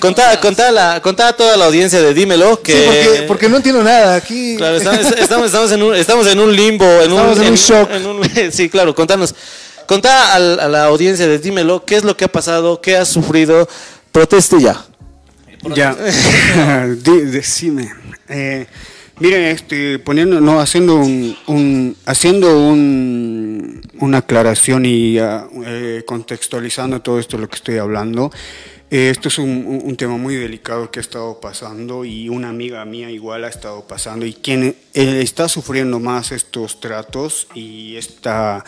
Contá, contá, la, contá a toda la audiencia de Dímelo que... Sí, porque, porque no entiendo nada. Aquí. Claro, estamos, estamos, estamos en, un, estamos en un limbo, en Estamos un, en un shock. en un- sí, claro, contanos. Contá a, la audiencia de Dímelo qué es lo que ha pasado, qué has sufrido. Proteste ya. Ya, decime. Eh, miren, este, poniendo, no, haciendo un, un- haciendo un, una aclaración y ah, eh, contextualizando todo esto lo que estoy hablando. Eh, esto es un, un- tema muy delicado que ha estado pasando y una amiga mía igual ha estado pasando y quien eh, está sufriendo más estos tratos y esta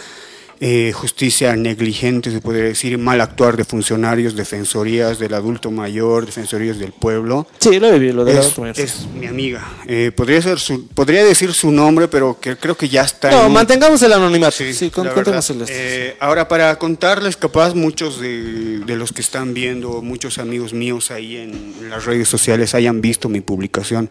eh, justicia negligente, se podría decir, mal actuar de funcionarios, defensorías del adulto mayor, defensorías del pueblo. Sí, lo he vivido, lo de Es, la es mi amiga. Eh, podría, ser su, podría decir su nombre, pero que creo que ya está. No, en un- mantengamos el anonimato. Sí, Sí, con- verdad. el Eh, ahora, para contarles, capaz muchos de, de los que están viendo, muchos amigos míos ahí en, las redes sociales hayan visto mi publicación.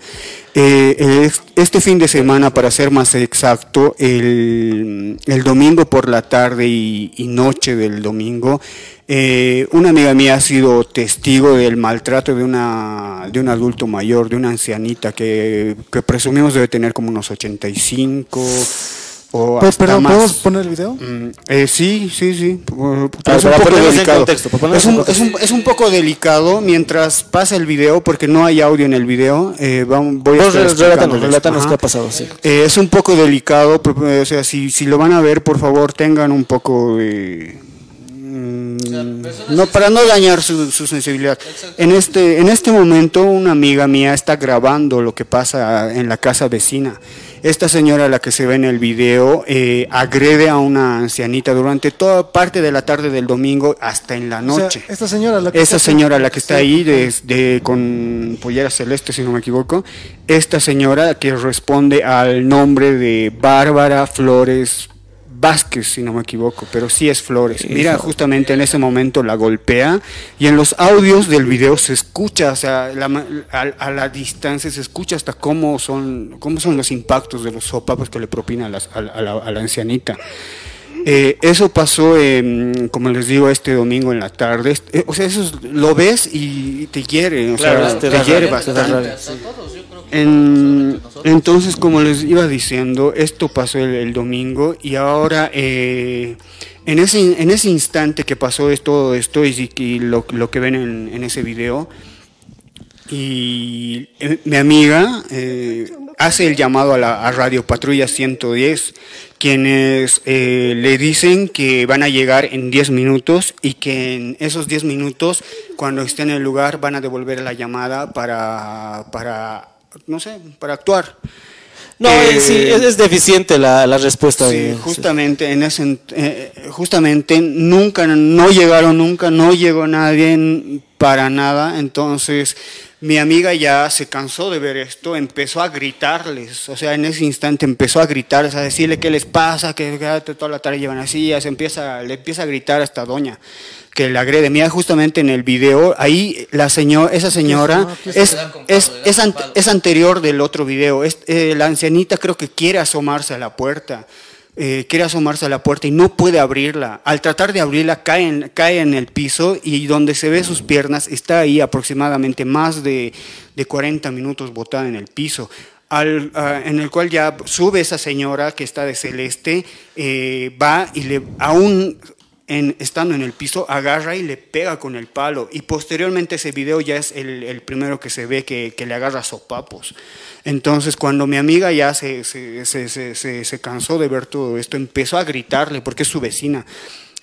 Eh, este fin de semana, para ser más exacto, el, el domingo por la tarde y, y noche del domingo, eh, una amiga mía ha sido testigo del maltrato de una de un adulto mayor, de una ancianita que, que presumimos debe tener como unos 85 o Pues, perdón, más. ¿podemos poner el video? Mm, eh, sí, sí, sí. Ah, es un poco delicado. contexto, para ponernos Es en un, es, un, es un poco delicado mientras pasa el video, porque no hay audio en el video. Eh, vamos, voy a Vos relátanos, relátanos qué ha pasado, sí. Eh, es un poco delicado, pero, o sea, si, si lo van a ver, por favor, tengan un poco de... mm, no, para no dañar su, su sensibilidad. En este, en este momento, una amiga mía está grabando lo que pasa en la casa vecina. Esta señora, la que se ve en el video, eh, agrede a una ancianita durante toda parte de la tarde del domingo hasta en la O sea, noche. esta señora, la que Esa señora, la que está Sí. ahí de, de- con pollera celeste, si no me equivoco, esta señora que responde al nombre de Bárbara Flores Vázquez, si no me equivoco, pero sí es Flores. Mira, justamente en ese momento la golpea y en los audios del video se escucha, o sea, la a, a la distancia se escucha hasta cómo son, cómo son los impactos de los sopapos que le propina a, las- a la- a la- a la ancianita. Eh, eso pasó, como les digo, este domingo en la tarde. Eh, o sea, eso es- lo ves y te hiere, o Claro, sea, te te, hiere rabia, te En- entonces, como les iba diciendo, esto pasó el, el domingo y ahora, eh, en, ese, en ese instante que pasó es- todo esto y, y lo, lo que ven en, en ese video, y eh, mi amiga eh, hace el llamado a la a Radio Patrulla 110, quienes eh, le dicen que van a llegar en 10 minutos y que en esos 10 minutos, cuando estén en el lugar, van a devolver la llamada para, para no sé, para actuar. No, Eh, sí, es, es deficiente la, la respuesta. Sí, de- justamente en ese, eh, justamente nunca, no llegaron nunca, no llegó nadie para nada, entonces mi amiga ya se cansó de ver esto, empezó a gritarles, o sea, en ese instante empezó a gritarles, a decirle qué les pasa, que, toda la tarde llevan así, ya se empieza, le empieza a gritar a esta doña que le agrede. Mira, justamente en el video, ahí la señora, esa señora es, es, es, ante- es anterior del otro video. Es, eh, la ancianita creo que quiere asomarse a la puerta. Eh, quiere asomarse a la puerta y no puede abrirla. Al tratar de abrirla cae en, cae en el piso y donde se ve sus piernas está ahí aproximadamente más de, de 40 minutos botada en el piso. Al, ah, en el cual ya sube esa señora que está de celeste, eh, va y le aún estando en el piso, agarra y le pega con el palo. Y posteriormente ese video ya es el, primero que se ve que, le agarra sopapos. Entonces, cuando mi amiga ya se, se, se, se- cansó de ver todo esto, empezó a gritarle, porque es su vecina,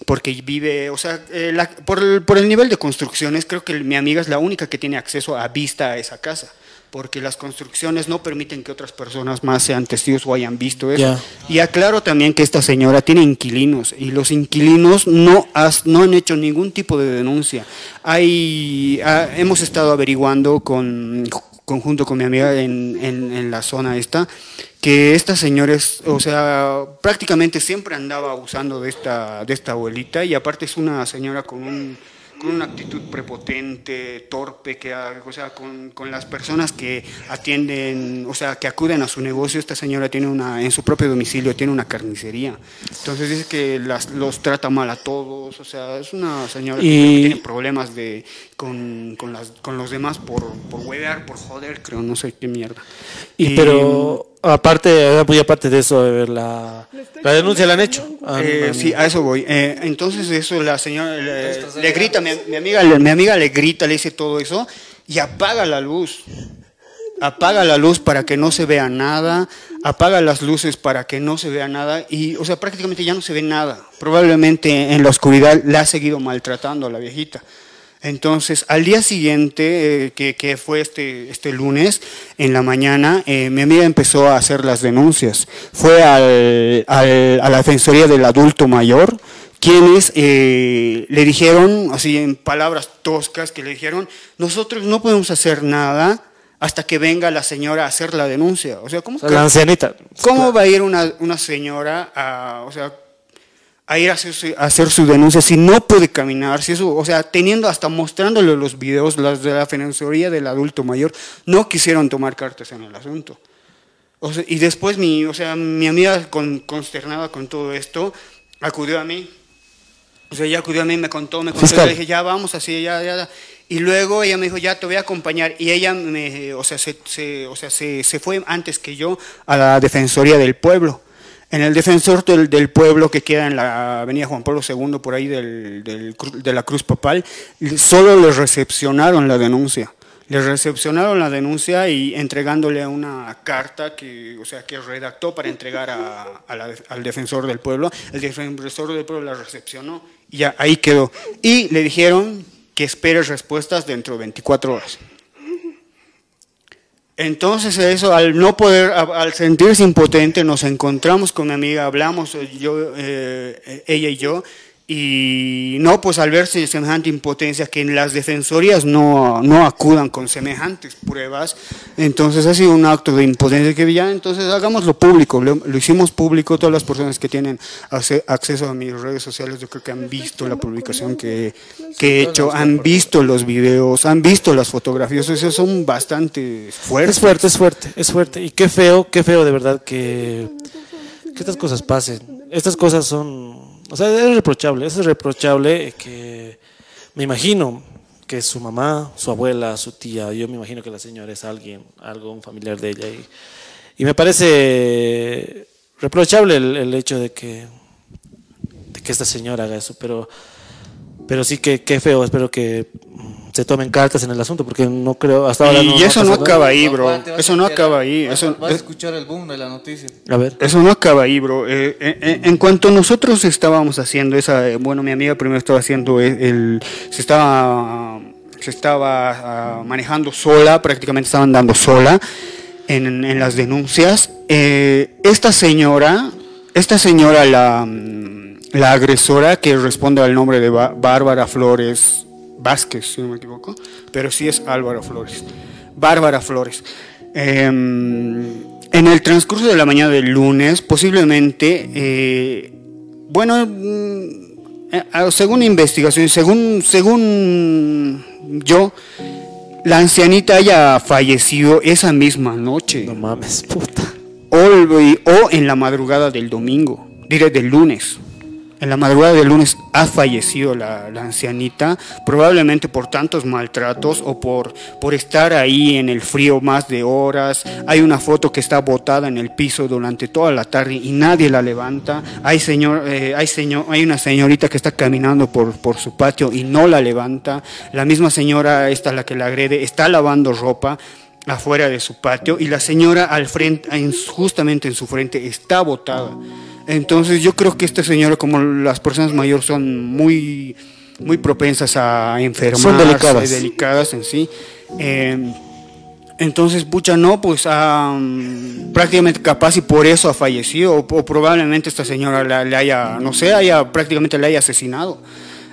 porque vive, o sea, eh, por, el, por el nivel de construcciones, creo que mi amiga es la única que tiene acceso a vista a esa casa. Porque las construcciones no permiten que otras personas más sean testigos o hayan visto eso. Y aclaro también que esta señora tiene inquilinos y los inquilinos no, has- no han hecho ningún tipo de denuncia. Hay, ah, hemos estado averiguando con, conjunto con mi amiga en, en- en la zona esta que esta señora es, o sea, prácticamente siempre andaba abusando de esta, de esta abuelita y aparte es una señora con un con una actitud prepotente, torpe, que, o sea, con, con las personas que atienden, o sea, que acuden a su negocio. Esta señora tiene una, en su propio domicilio, tiene una carnicería. Entonces dice que las, los trata mal a todos, o sea, es una señora Y- que tiene problemas de, con, con, las, con los demás por, por huevear, por joder, creo, no sé qué mierda. Y, pero aparte, muy aparte de eso, eh, la, la denuncia la han hecho. Han- Eh, sí, a eso voy. Eh, entonces eso la señora le, le grita, mi, mi amiga, le- mi amiga le grita, le dice todo eso y apaga la luz. Apaga la luz para que no se vea nada, apaga las luces para que no se vea nada y, o sea, prácticamente ya no se ve nada. Probablemente en la oscuridad la ha seguido maltratando a la viejita. Entonces, al día siguiente, eh, que, que fue este, este lunes, en la mañana, eh, mi amiga empezó a hacer las denuncias. Fue al- al- a la Defensoría del Adulto Mayor, quienes eh, le dijeron, así en palabras toscas, que le dijeron, nosotros no podemos hacer nada hasta que venga la señora a hacer la denuncia. O sea, ¿cómo, o sea, la ancianita. ¿cómo va a ir una, una señora a, o sea, a ir a hacer, su, a hacer su denuncia si no puede caminar, si eso, o sea, teniendo hasta mostrándole los videos, las de la Defensoría del Adulto Mayor, no quisieron tomar cartas en el asunto. O sea, y después mi, o sea, mi amiga con- consternada con todo esto, acudió a mí. O sea, ella acudió a mí, me contó, me contó, Fiscal. le dije, ya vamos, así, ya, ya. Y luego ella me dijo, ya te voy a acompañar. Y ella, me, o sea, se, se- o sea, se, se fue antes que yo a la Defensoría del Pueblo. En el Defensor del, Pueblo, que queda en la avenida Juan Pablo II, por ahí del, del de la Cruz Papal, solo les recepcionaron la denuncia. Les recepcionaron la denuncia y entregándole una carta que, o sea, que redactó para entregar al defensor del pueblo. El defensor del pueblo la recepcionó y ya ahí quedó. Y le dijeron que espere respuestas dentro de 24 horas. Entonces eso, al no poder, al sentirse impotente, nos encontramos con mi amiga, hablamos yo, eh, ella y yo, y no, pues al verse semejante impotencia, que en las defensorías no, no acudan con semejantes pruebas, entonces ha sido un acto de impotencia que ya, entonces hagámoslo público, lo, hicimos público, todas las personas que tienen acceso a mis redes sociales, yo creo que han visto la publicación que, que he hecho, han visto los videos, han visto las fotografías, o sea, son bastante fuertes. Es fuerte, es fuerte, es fuerte. Y qué feo, qué feo de verdad que, que estas cosas pasen. Estas cosas son, o sea, es reprochable, es reprochable que me imagino que su mamá, su abuela, su tía, yo me imagino que la señora es alguien, algo, un familiar de ella. Y, y me parece reprochable el, el hecho de que, de que esta señora haga eso, pero, pero sí que qué feo, espero que se tomen cartas en el asunto, porque no creo, hasta ahora no, Y eso no acaba ahí, bro. Eso no acaba ahí. Vas, Eso, vas a escuchar el boom de la noticia. A ver. Eso no acaba ahí, bro. Eh, eh, eh, en cuanto nosotros estábamos haciendo esa, eh, bueno, mi amiga primero estaba haciendo el, el- se estaba, se estaba ah, manejando sola, prácticamente estaban dando sola en, en las denuncias. Eh, esta señora, esta señora, la, mm, la agresora que responde al nombre de Ba- Bárbara Flores Vázquez, si no me equivoco, pero sí es Álvaro Flores. Bárbara Flores. Em, en el transcurso de la mañana del lunes, posiblemente, eh, bueno, mm, eh, ah, según investigación, según, según yo, la ancianita haya fallecido esa misma noche No mames, puta. o, o en la madrugada del domingo, diré del lunes. En la madrugada del lunes ha fallecido la, ancianita, probablemente por tantos maltratos o por, por estar ahí en el frío más de horas. Hay una foto que está botada en el piso durante toda la tarde y nadie la levanta. Hay, señor, eh, hay, señor, hay una señorita que está caminando por, por su patio y no la levanta. La misma señora, esta la que la agrede, está lavando ropa afuera de su patio y la señora al frente, en- justamente en su frente, está botada. Entonces yo creo que esta señora, como las personas mayores son muy, muy propensas a enfermar, Son delicadas. delicadas en sí, eh, entonces, pucha, no, pues mm, prácticamente capaz y por eso ha fallecido, o, o probablemente esta señora le haya, no sé, haya, prácticamente le haya asesinado.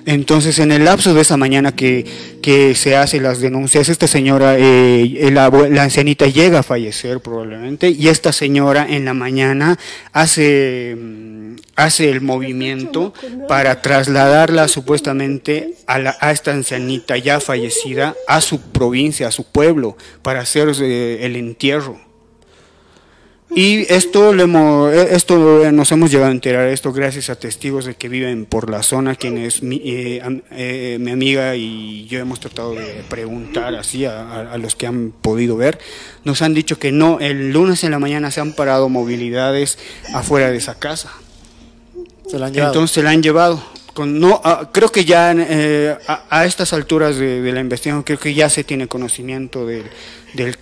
Entonces, en el lapso de esa mañana que, que se hace las denuncias, esta señora, eh, la, la ancianita llega a fallecer probablemente, y esta señora en la mañana hace, mm, hace el movimiento para trasladarla supuestamente a, la, a esta ancianita ya fallecida a su provincia, a su pueblo, para hacer eh, el entierro. Y esto, le hemos, eh, esto eh, nos hemos llegado a enterar, esto gracias a testigos de que viven por la zona, quienes mi, eh, eh, mi amiga y yo hemos tratado de preguntar así a, a- a los que han podido ver. Nos han dicho que no, el lunes en la mañana se han parado movilidades afuera de esa casa. Se la han llevado. Entonces se la han llevado. Con, no, ah, creo que ya eh, a, a estas alturas de, de la investigación, creo que ya se tiene conocimiento del- de,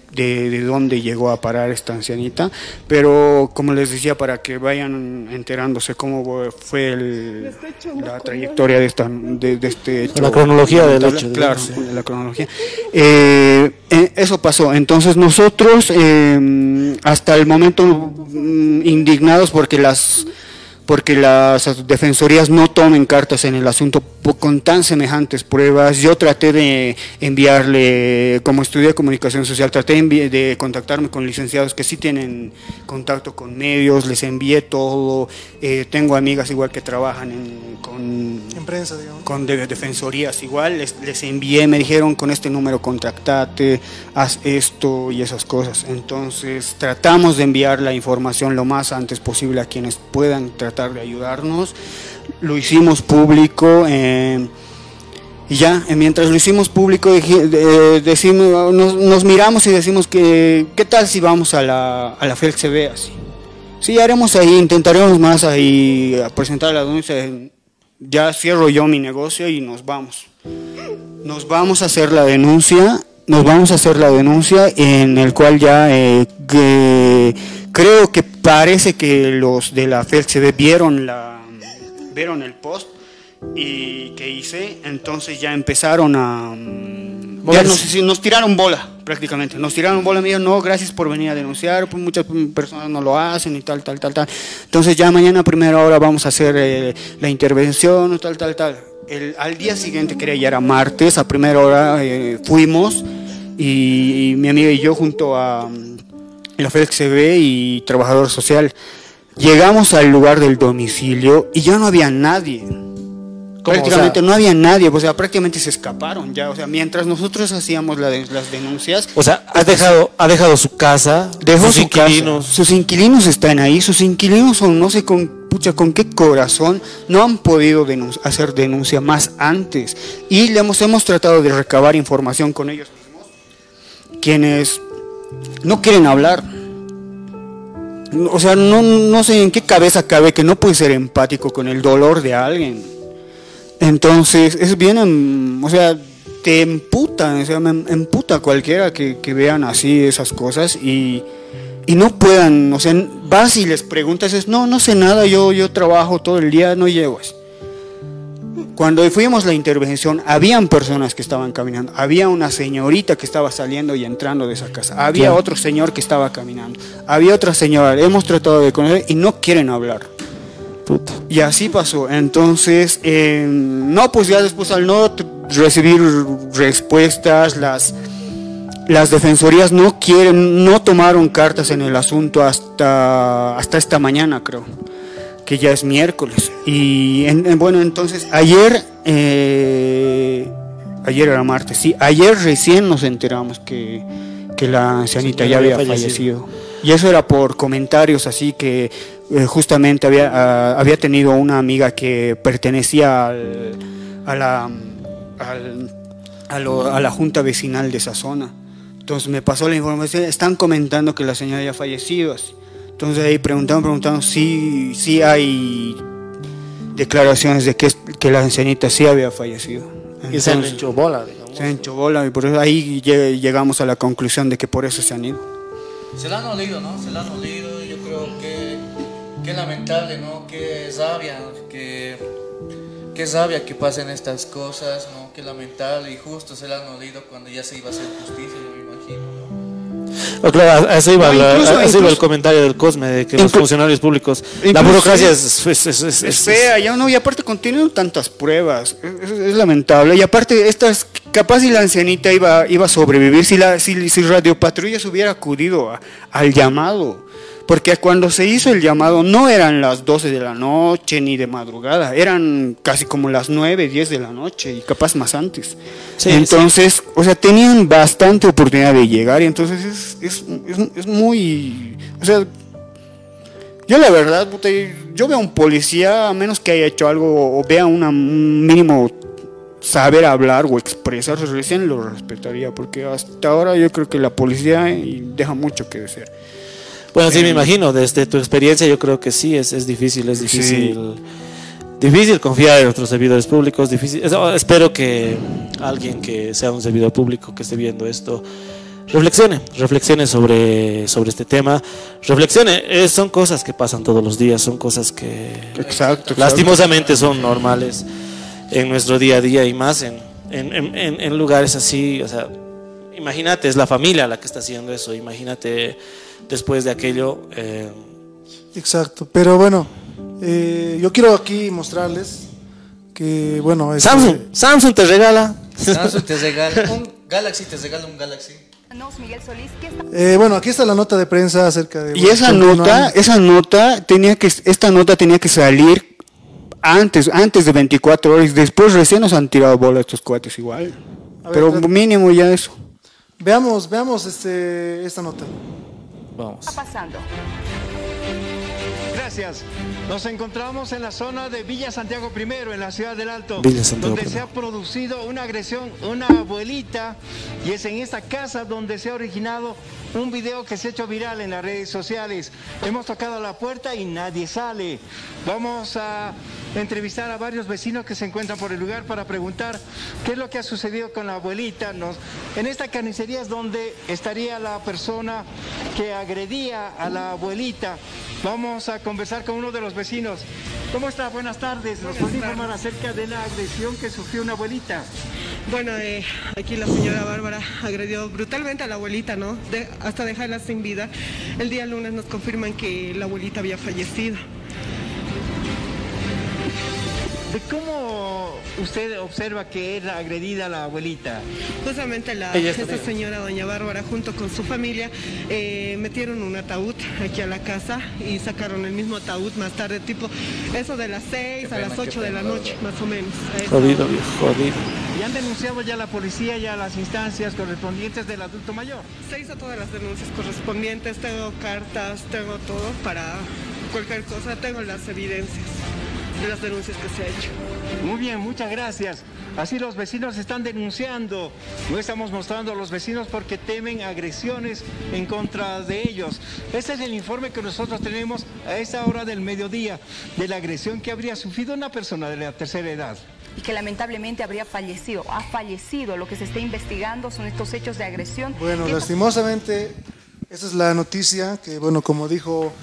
de dónde llegó a parar esta ancianita, pero como les decía, para que vayan enterándose cómo fue el- la trayectoria de, esta, de, de este hecho. La cronología del lamentable, hecho, Claro, la cronología. Eh, eh, eso pasó. Entonces nosotros, eh, hasta el momento, mm, indignados porque las porque las defensorías no tomen cartas en el asunto con tan semejantes pruebas. Yo traté de enviarle, como estudié comunicación social, traté de, contactarme con licenciados que sí tienen contacto con medios, les envié todo. Eh, tengo amigas igual que trabajan en- con En prensa, digamos. con de- defensorías igual, les, les envié, me dijeron con este número contactate, haz esto y esas cosas. Entonces tratamos de enviar la información lo más antes posible a quienes puedan tratar de ayudarnos. Lo hicimos público. eh, y ya, eh, mientras lo hicimos público, eh, decimos, nos, nos miramos y decimos que, ¿qué tal si vamos a la, a la FELCB así? Sí, haremos ahí, intentaremos más ahí a presentar la denuncia. Ya cierro yo mi negocio y nos vamos. Nos vamos a hacer la denuncia, nos vamos a hacer la denuncia en el cual ya que- creo que parece que los de la FELCB vieron la vieron el post y que hice, entonces ya empezaron a ya nos, nos tiraron bola prácticamente, nos tiraron bola, me dijeron, no, gracias por venir a denunciar, pues muchas personas no lo hacen y tal, tal, tal, tal. Entonces ya mañana a primera hora vamos a hacer eh, la intervención, tal, tal, tal. El, al día siguiente, que era ya era martes, a primera hora eh, fuimos y, mi amiga y yo junto a la FEDEX y trabajador social, llegamos al lugar del domicilio y ya no había nadie. Prácticamente O sea- no había nadie, o sea, prácticamente se escaparon ya. O sea, mientras nosotros hacíamos la de- las denuncias, O sea, ha dejado, ha dejado su casa, dejó sus su casa. inquilinos. Sus inquilinos están ahí, sus inquilinos son no sé con pucha con qué corazón no han podido denun- hacer denuncia más antes y le hemos hemos tratado de recabar información con ellos mismos quienes no quieren hablar. O sea, no, no sé en qué cabeza cabe que no puede ser empático con el dolor de alguien. Entonces, es bien, em, o sea, te emputan, o sea, me emputa cualquiera que, que vean así esas cosas y, y no puedan, o sea, vas y les preguntas, es, no, no sé nada, yo, yo trabajo todo el día, no llego. así. Cuando fuimos a la intervención, habían personas que estaban caminando, había una señorita que estaba saliendo y entrando de esa casa, había Claro. otro señor que estaba caminando, había otra señora, hemos tratado de conocer y no quieren hablar. Puta. Y así pasó. Entonces, eh, no, pues ya después al no recibir respuestas, las, las defensorías no quieren, no tomaron cartas en el asunto hasta, hasta esta mañana, creo, que ya es miércoles. Y en- en- bueno, entonces ayer, eh, ayer era martes, sí, ayer recién nos enteramos que, que la Sí, que ya había fallecido. fallecido. Y eso era por comentarios así que eh, justamente había, ah, había tenido una amiga que pertenecía al- a, la, al- a, lo- a la junta vecinal de esa zona. Entonces me pasó la información, están comentando que la señora ya ha fallecido. así. Entonces ahí preguntaron, preguntaron si sí hay declaraciones de que, es- que la ancianita sí había fallecido. Y se han hecho bola, digamos. se han hecho bola y por eso ahí lle- llegamos a la conclusión de que por eso se han ido. Se la han olido, ¿no? Se la han olido. Yo creo que qué lamentable, ¿no? Qué rabia, que qué rabia que pasen estas cosas, ¿no? Qué lamentable y justo se la han olido cuando ya se iba a hacer justicia, yo me imagino, ¿no? Oh, claro, a eso iba, No, la- incluso- a eso iba el comentario del Cosme, de que los funcionarios públicos, la burocracia es, es, es, es- fea, ya no, y aparte continúan tantas pruebas, es, lamentable. Y aparte, estas, capaz si la ancianita iba, iba a sobrevivir, si, la, si, si Radio Patrulla se hubiera acudido a- al llamado, Porque cuando se hizo el llamado no eran las 12 de la noche ni de madrugada, eran casi como las 9, 10 de la noche y capaz más antes. Sí, entonces, o sea, tenían bastante oportunidad de llegar y entonces es, es, es- es muy... O sea, yo la verdad, yo veo a un policía, a menos que haya hecho algo o vea una, un mínimo saber hablar o expresarse, recién lo respetaría, porque hasta ahora yo creo que la policía deja mucho que desear. Bueno, sí, me imagino, desde tu experiencia yo creo que sí, es, es difícil, es difícil. Difícil confiar en otros servidores públicos, difícil. eso, espero que alguien que sea un servidor público que esté viendo esto reflexione, reflexione sobre, sobre este tema, reflexione, eh, son cosas que pasan todos los días, son cosas que Exacto. exacto. lastimosamente son normales en nuestro día a día y más en- en- en lugares así, o sea, imagínate, es la familia la que está haciendo eso, imagínate después de aquello, eh, Exacto, pero bueno, eh, yo quiero aquí mostrarles que, bueno, este- Samsung, Samsung te regala. Samsung te regala un Galaxy, te regala un Galaxy. Miguel Solís, ¿qué está eh, bueno, aquí está la nota de prensa acerca de... Y bueno, esa continuando. nota, esa nota tenía que, esta nota tenía que salir antes, antes de 24 horas. Después recién nos han tirado bola estos cuates igual. Ver, Pero mínimo ya eso. Veamos, veamos este, esta nota. Vamos. pasando? Gracias. Nos encontramos en la zona de Villa Santiago I, en la ciudad del Alto, Villa Santiago donde I. se ha producido una agresión, una abuelita, y es en esta casa donde se ha originado un video que se ha hecho viral en las redes sociales. Hemos tocado la puerta y nadie sale. Vamos a entrevistar a varios vecinos que se encuentran por el lugar para preguntar qué es lo que ha sucedido con la abuelita. Nos- en esta carnicería es donde estaría la persona que agredía a la abuelita. Vamos a conversar con uno de los vecinos. ¿Cómo está? Buenas tardes. ¿Nos puede informar acerca de la agresión que sufrió una abuelita? Bueno, eh, aquí la señora Bárbara agredió brutalmente a la abuelita, ¿no? De- hasta dejarla sin vida. El día lunes nos confirman que la abuelita había fallecido. ¿De cómo usted observa que era agredida la abuelita? Justamente la, esta señora doña Bárbara junto con su familia eh, metieron un ataúd aquí a la casa y sacaron el mismo ataúd más tarde, tipo eso de las 6 a las 8 de la noche, más o menos. Jodido, jodido. ¿Y han denunciado ya la policía y a las instancias correspondientes del adulto mayor? Se hizo todas las denuncias correspondientes, tengo cartas, tengo todo para cualquier cosa, tengo las evidencias de las denuncias que se ha hecho. Muy bien, muchas gracias. Así los vecinos están denunciando. No estamos mostrando a los vecinos porque temen agresiones en contra de ellos. Este es el informe que nosotros tenemos a esta hora del mediodía de la agresión que habría sufrido una persona de la tercera edad. Y que lamentablemente habría fallecido, ha fallecido. Lo que se está investigando son estos hechos de agresión. Bueno, ¿Qué lastimosamente, esta es la noticia que, bueno, como dijo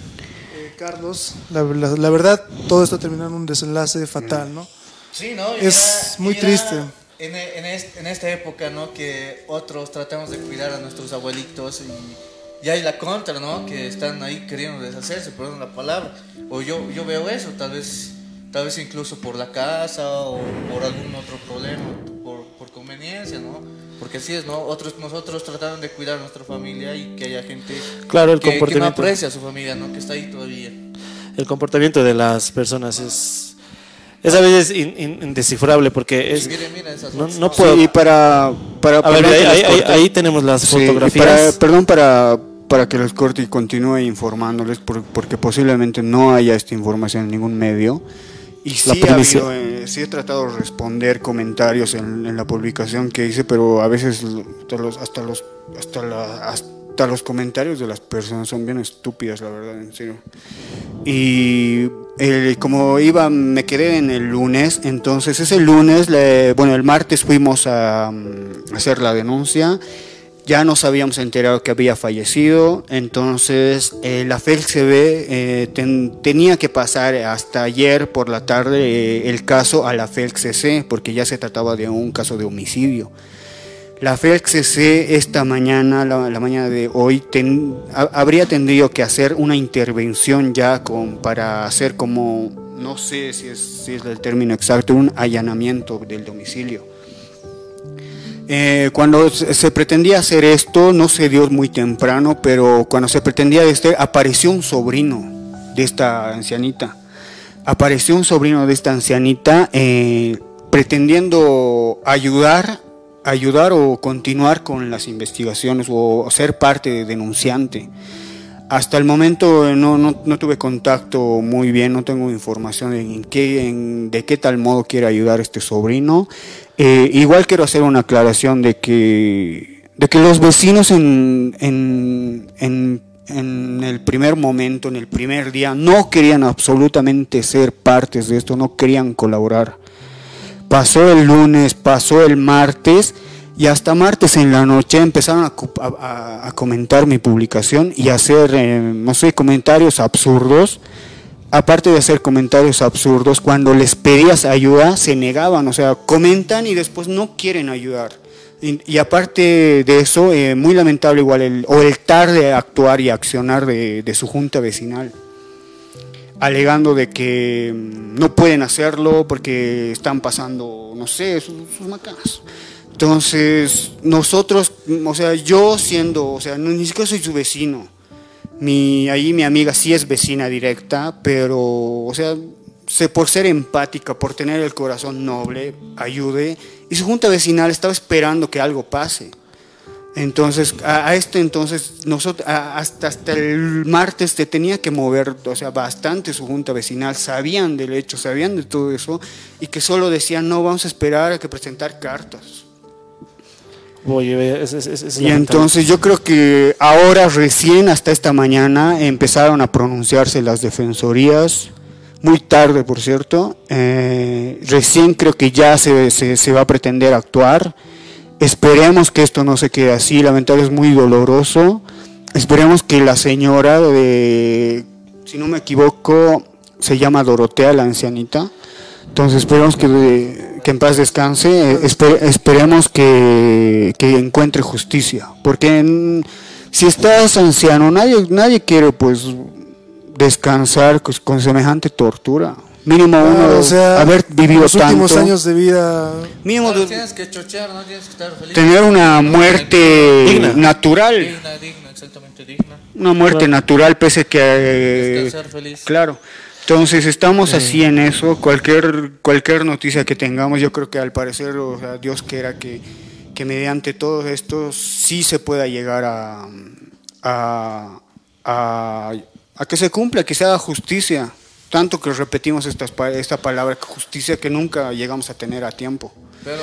Carlos, la, la- la verdad, todo esto terminó en un desenlace fatal, ¿no? Sí, ¿no? Y Es muy y triste. En, e- en, en esta época, ¿no? Que otros tratamos de cuidar a nuestros abuelitos y, y hay la contra, ¿no? Que están ahí queriendo deshacerse, perdón la palabra. O yo, yo veo eso, tal vez, tal vez incluso por la casa o por algún otro problema, por, por conveniencia, ¿no? Porque así es, ¿no? Otros, nosotros tratamos de cuidar a nuestra familia y que haya gente Claro, el que, que no comportamiento. aprecia a su familia, ¿no? Que está ahí todavía. El comportamiento de las personas es, es a veces in- in- indescifrable porque es, miren esas no, no puedo. Sí, y para, para A ver, ahí, que ahí- los ahí- tenemos las Sí, fotografías. para- perdón para, para que los corte y continúe informándoles por- porque posiblemente no haya esta información en ningún medio. Y La sí, ha habido, eh, sí he tratado de responder comentarios en, la publicación que hice, pero a veces hasta los, hasta los, hasta la- hasta los comentarios de las personas son bien estúpidas, la verdad, en serio. Y eh, como iba, me quedé en el lunes, entonces ese lunes, le- bueno, el martes fuimos a, mm, hacer la denuncia, ya nos habíamos enterado que había fallecido, entonces eh, la FELCB eh, ten- tenía que pasar hasta ayer por la tarde eh, el caso a la FELCC, porque ya se trataba de un caso de homicidio. La FELCC esta mañana, la, mañana de hoy, habría tenido que hacer una intervención ya para hacer como, no sé si si es el término exacto, un allanamiento del domicilio. Eh, cuando se pretendía hacer esto, no se dio muy temprano, pero cuando se pretendía este, apareció un sobrino de esta ancianita. Apareció un sobrino de esta ancianita eh, pretendiendo ayudar, ayudar o continuar con las investigaciones o ser parte de denunciante. Hasta el momento eh, no, no, no tuve contacto muy bien, no tengo información en qué, en- de qué tal modo quiere ayudar este sobrino. Eh, igual quiero hacer una aclaración de que, de que los vecinos en, en, en, en el primer momento, en el primer día, no querían absolutamente ser partes de esto, no querían colaborar. Pasó el lunes, pasó el martes y hasta martes en la noche empezaron a, comentar mi publicación y a hacer, eh, comentarios absurdos. Aparte de hacer comentarios absurdos, cuando les pedías ayuda se negaban, o sea, comentan y después no quieren ayudar. Y, aparte de eso, eh, muy lamentable igual el, o el tarde actuar y accionar de, de su junta vecinal alegando de que mm, no pueden hacerlo porque están pasando, no sé, sus, sus macanas. Entonces, nosotros, o sea, yo siendo, o sea, no, ni siquiera soy su vecino. Mi, ahí mi amiga sí es vecina directa, pero, o sea, sé por ser empática, por tener el corazón noble, ayude. Y su junta vecinal estaba esperando que algo pase. Entonces, a, a este entonces, nosotros, a- hasta, hasta el martes te tenía que mover, o sea, bastante su junta vecinal, sabían del hecho, sabían de todo eso, y que solo decían, no, vamos a esperar a que presentar cartas. Oye, es, es- es- es Y entonces yo creo que ahora recién hasta esta mañana empezaron a pronunciarse las defensorías, muy tarde por cierto, eh, recién creo que ya se, se, se va a pretender actuar, esperemos que esto no se quede así, lamentablemente es muy doloroso, esperemos que la señora de, si no me equivoco, se llama Dorotea la ancianita, entonces esperemos que, que en paz descanse, eh, espe- esperemos que, que encuentre justicia, porque en- si estás anciano, nadie, nadie quiere pues descansar con, con semejante tortura. Mínimo Ah, uno o sea, haber vivido los últimos tanto, años de vida. mínimo Claro, de- tienes que chochear, no tienes que estar feliz. tener una muerte Digna. natural, Digna, digna, exactamente digna. una muerte natural pese que eh, Descansar feliz. Claro. Entonces estamos así en eso. Cualquier cualquier noticia que tengamos, yo creo que al parecer, o sea, Dios quiera que, que mediante todo esto sí se pueda llegar a, a, a, a que se cumpla, que se haga justicia. Tanto que repetimos estas, pa- esta palabra justicia que nunca llegamos a tener a tiempo. Pero,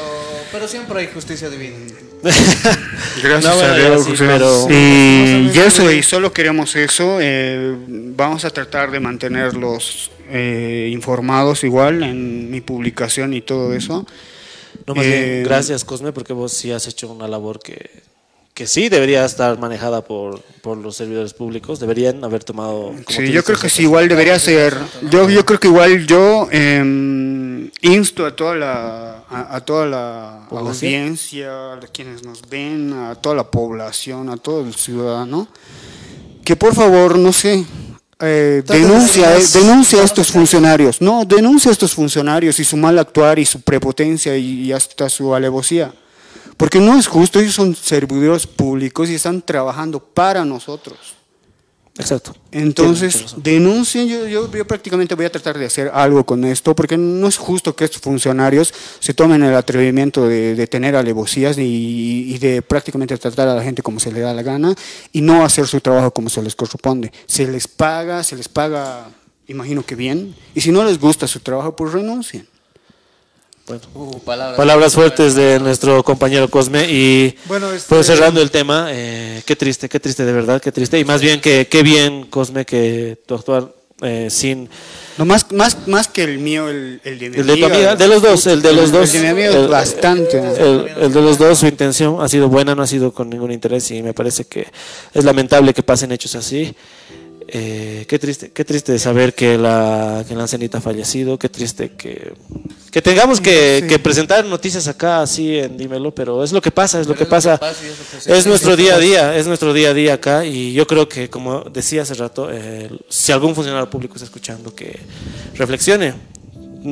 pero siempre hay justicia divina. Gracias No, bueno, a Dios. sí, pero- y, y eso, y solo queremos eso. eh, vamos a tratar de mantenerlos eh, informados igual en mi publicación y todo eso. No, más Eh, bien, gracias Cosme, porque vos sí has hecho una labor que, que sí debería estar manejada por, por los servidores públicos, deberían haber tomado... Sí, yo creo que sí, igual debería ser. Yo, yo creo que igual yo eh, insto a toda la, a, a toda la audiencia, a quienes nos ven, a toda la población, a todo el ciudadano, que por favor, no sé, eh, denuncia, eh, denuncia a estos funcionarios. No, denuncia a estos funcionarios y su mal actuar y su prepotencia y, y hasta su alevosía. Porque no es justo, ellos son servidores públicos y están trabajando para nosotros. Exacto. Entonces, denuncien, yo, yo, yo prácticamente voy a tratar de hacer algo con esto, porque no es justo que estos funcionarios se tomen el atrevimiento de, de tener alevosías y, y de prácticamente tratar a la gente como se le da la gana y no hacer su trabajo como se les corresponde. Se les paga, se les paga, imagino que bien, y si no les gusta su trabajo, pues renuncien. Bueno. Uh, palabras. Palabras fuertes de nuestro compañero Cosme y Bueno, este- pues cerrando el tema, eh, qué triste, qué triste de verdad, qué triste y más bien que qué bien Cosme que tu actuar eh, sin No, más, más, más que el mío, el, el de mi el de tu amiga. amiga, de los dos, el de los dos, El de mi amigo el- es bastante. el, el de los dos su intención ha sido buena, no ha sido con ningún interés y me parece que es lamentable que pasen hechos así. Eh, qué triste, qué triste saber que la, que la ancianita ha fallecido, qué triste que, que tengamos que, que presentar noticias acá así en Dímelo, pero es lo que pasa, es lo que lo pasa, que pasa y es lo que se- es nuestro día a día, es nuestro día a día acá y yo creo que como decía hace rato, eh, si algún funcionario público está escuchando que reflexione,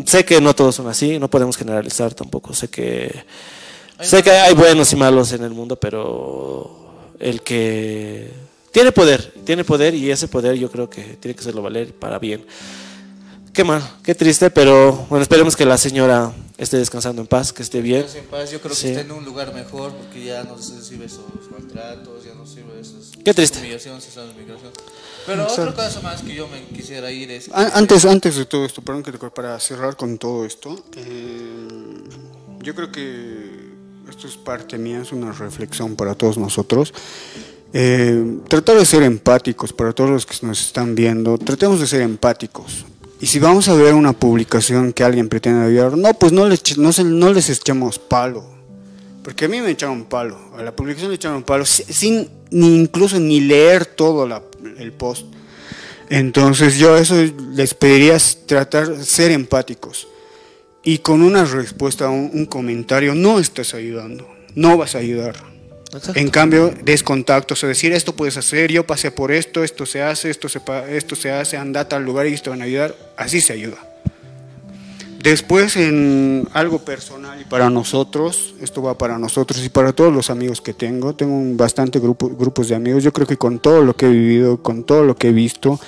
sé que no todos son así, no podemos generalizar tampoco, sé que Sé que hay buenos y malos en el mundo, pero el que tiene poder, tiene poder y ese poder yo creo que tiene que hacerlo valer para bien. Qué mal, qué triste, pero bueno, esperemos que la señora esté descansando en paz, que esté bien. En paz, Yo creo que Sí. está en un lugar mejor porque ya no se recibe esos maltratos, ya no sirve esas Qué triste. humillaciones, esas migraciones. Pero otro caso más que yo me quisiera ir es... A- Antes, antes de todo esto, perdón que te para cerrar con todo esto, eh, yo creo que esto es parte mía, es una reflexión para todos nosotros. Eh, tratar de ser empáticos para todos los que nos están viendo, tratemos de ser empáticos. Y si vamos a ver una publicación que alguien pretende ayudar, no, pues no les, no, no les echemos palo. Porque a mí me echaron palo, a la publicación le echaron palo, si- sin ni incluso ni leer todo el post. Entonces yo eso les pediría tratar ser empáticos. Y con una respuesta un, un comentario no estás ayudando, no vas a ayudar. En cambio, des contactos, o decir esto puedes hacer, yo pasé por esto, esto se hace, esto se, esto se hace, anda a tal lugar y te van a ayudar, así se ayuda. Después en algo personal y para nosotros, esto va para nosotros y para todos los amigos que tengo, tengo un bastante grupo, grupos de amigos, yo creo que con todo lo que he vivido, con todo lo que he visto,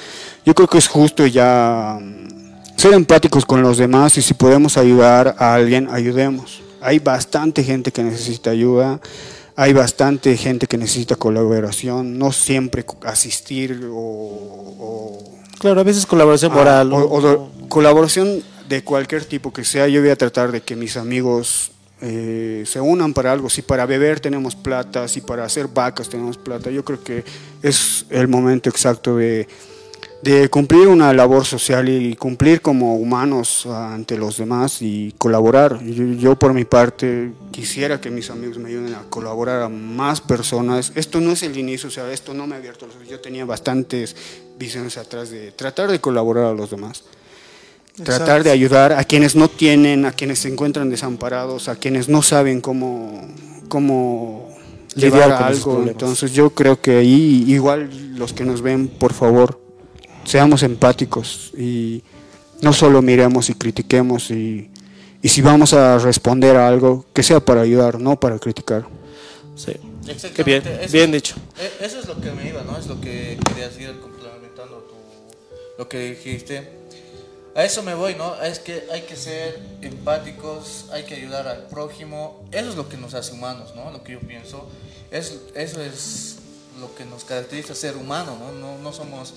yo creo que es justo ya mm, ser empáticos con los demás y si podemos ayudar a alguien, ayudemos. Hay bastante gente que necesita ayuda, hay bastante gente que necesita colaboración, no siempre asistir o- o Claro, a veces colaboración Ah, moral. o, o colaboración de cualquier tipo que sea, yo voy a tratar de que mis amigos eh, se unan para algo. Si para beber tenemos plata, si para hacer vacas tenemos plata, yo creo que es el momento exacto de, de cumplir una labor social y cumplir como humanos ante los demás y colaborar. Yo, yo, por mi parte quisiera que mis amigos me ayuden a colaborar a más personas. Esto no es el inicio, o sea, esto no me ha abierto los ojos. Yo tenía bastantes visiones atrás de tratar de colaborar a los demás. Tratar de ayudar a quienes no tienen, a quienes se encuentran desamparados, a quienes no saben cómo, cómo Lidiar llevar con a algo. Entonces yo creo que ahí igual los que nos ven, por favor, seamos empáticos y no solo miremos y critiquemos y, y si vamos a responder a algo, que sea para ayudar, no para criticar. Sí. Exactamente, Qué bien, eso bien dicho. e- Eso es lo que me iba, ¿no? Es lo que quería decir complementando tu, lo que dijiste. A eso me voy, ¿no? Es que hay que ser empáticos, hay que ayudar al prójimo. Eso es lo que nos hace humanos, ¿no? Lo que yo pienso. Es, eso es lo que nos caracteriza ser humano, ¿no? No, no somos...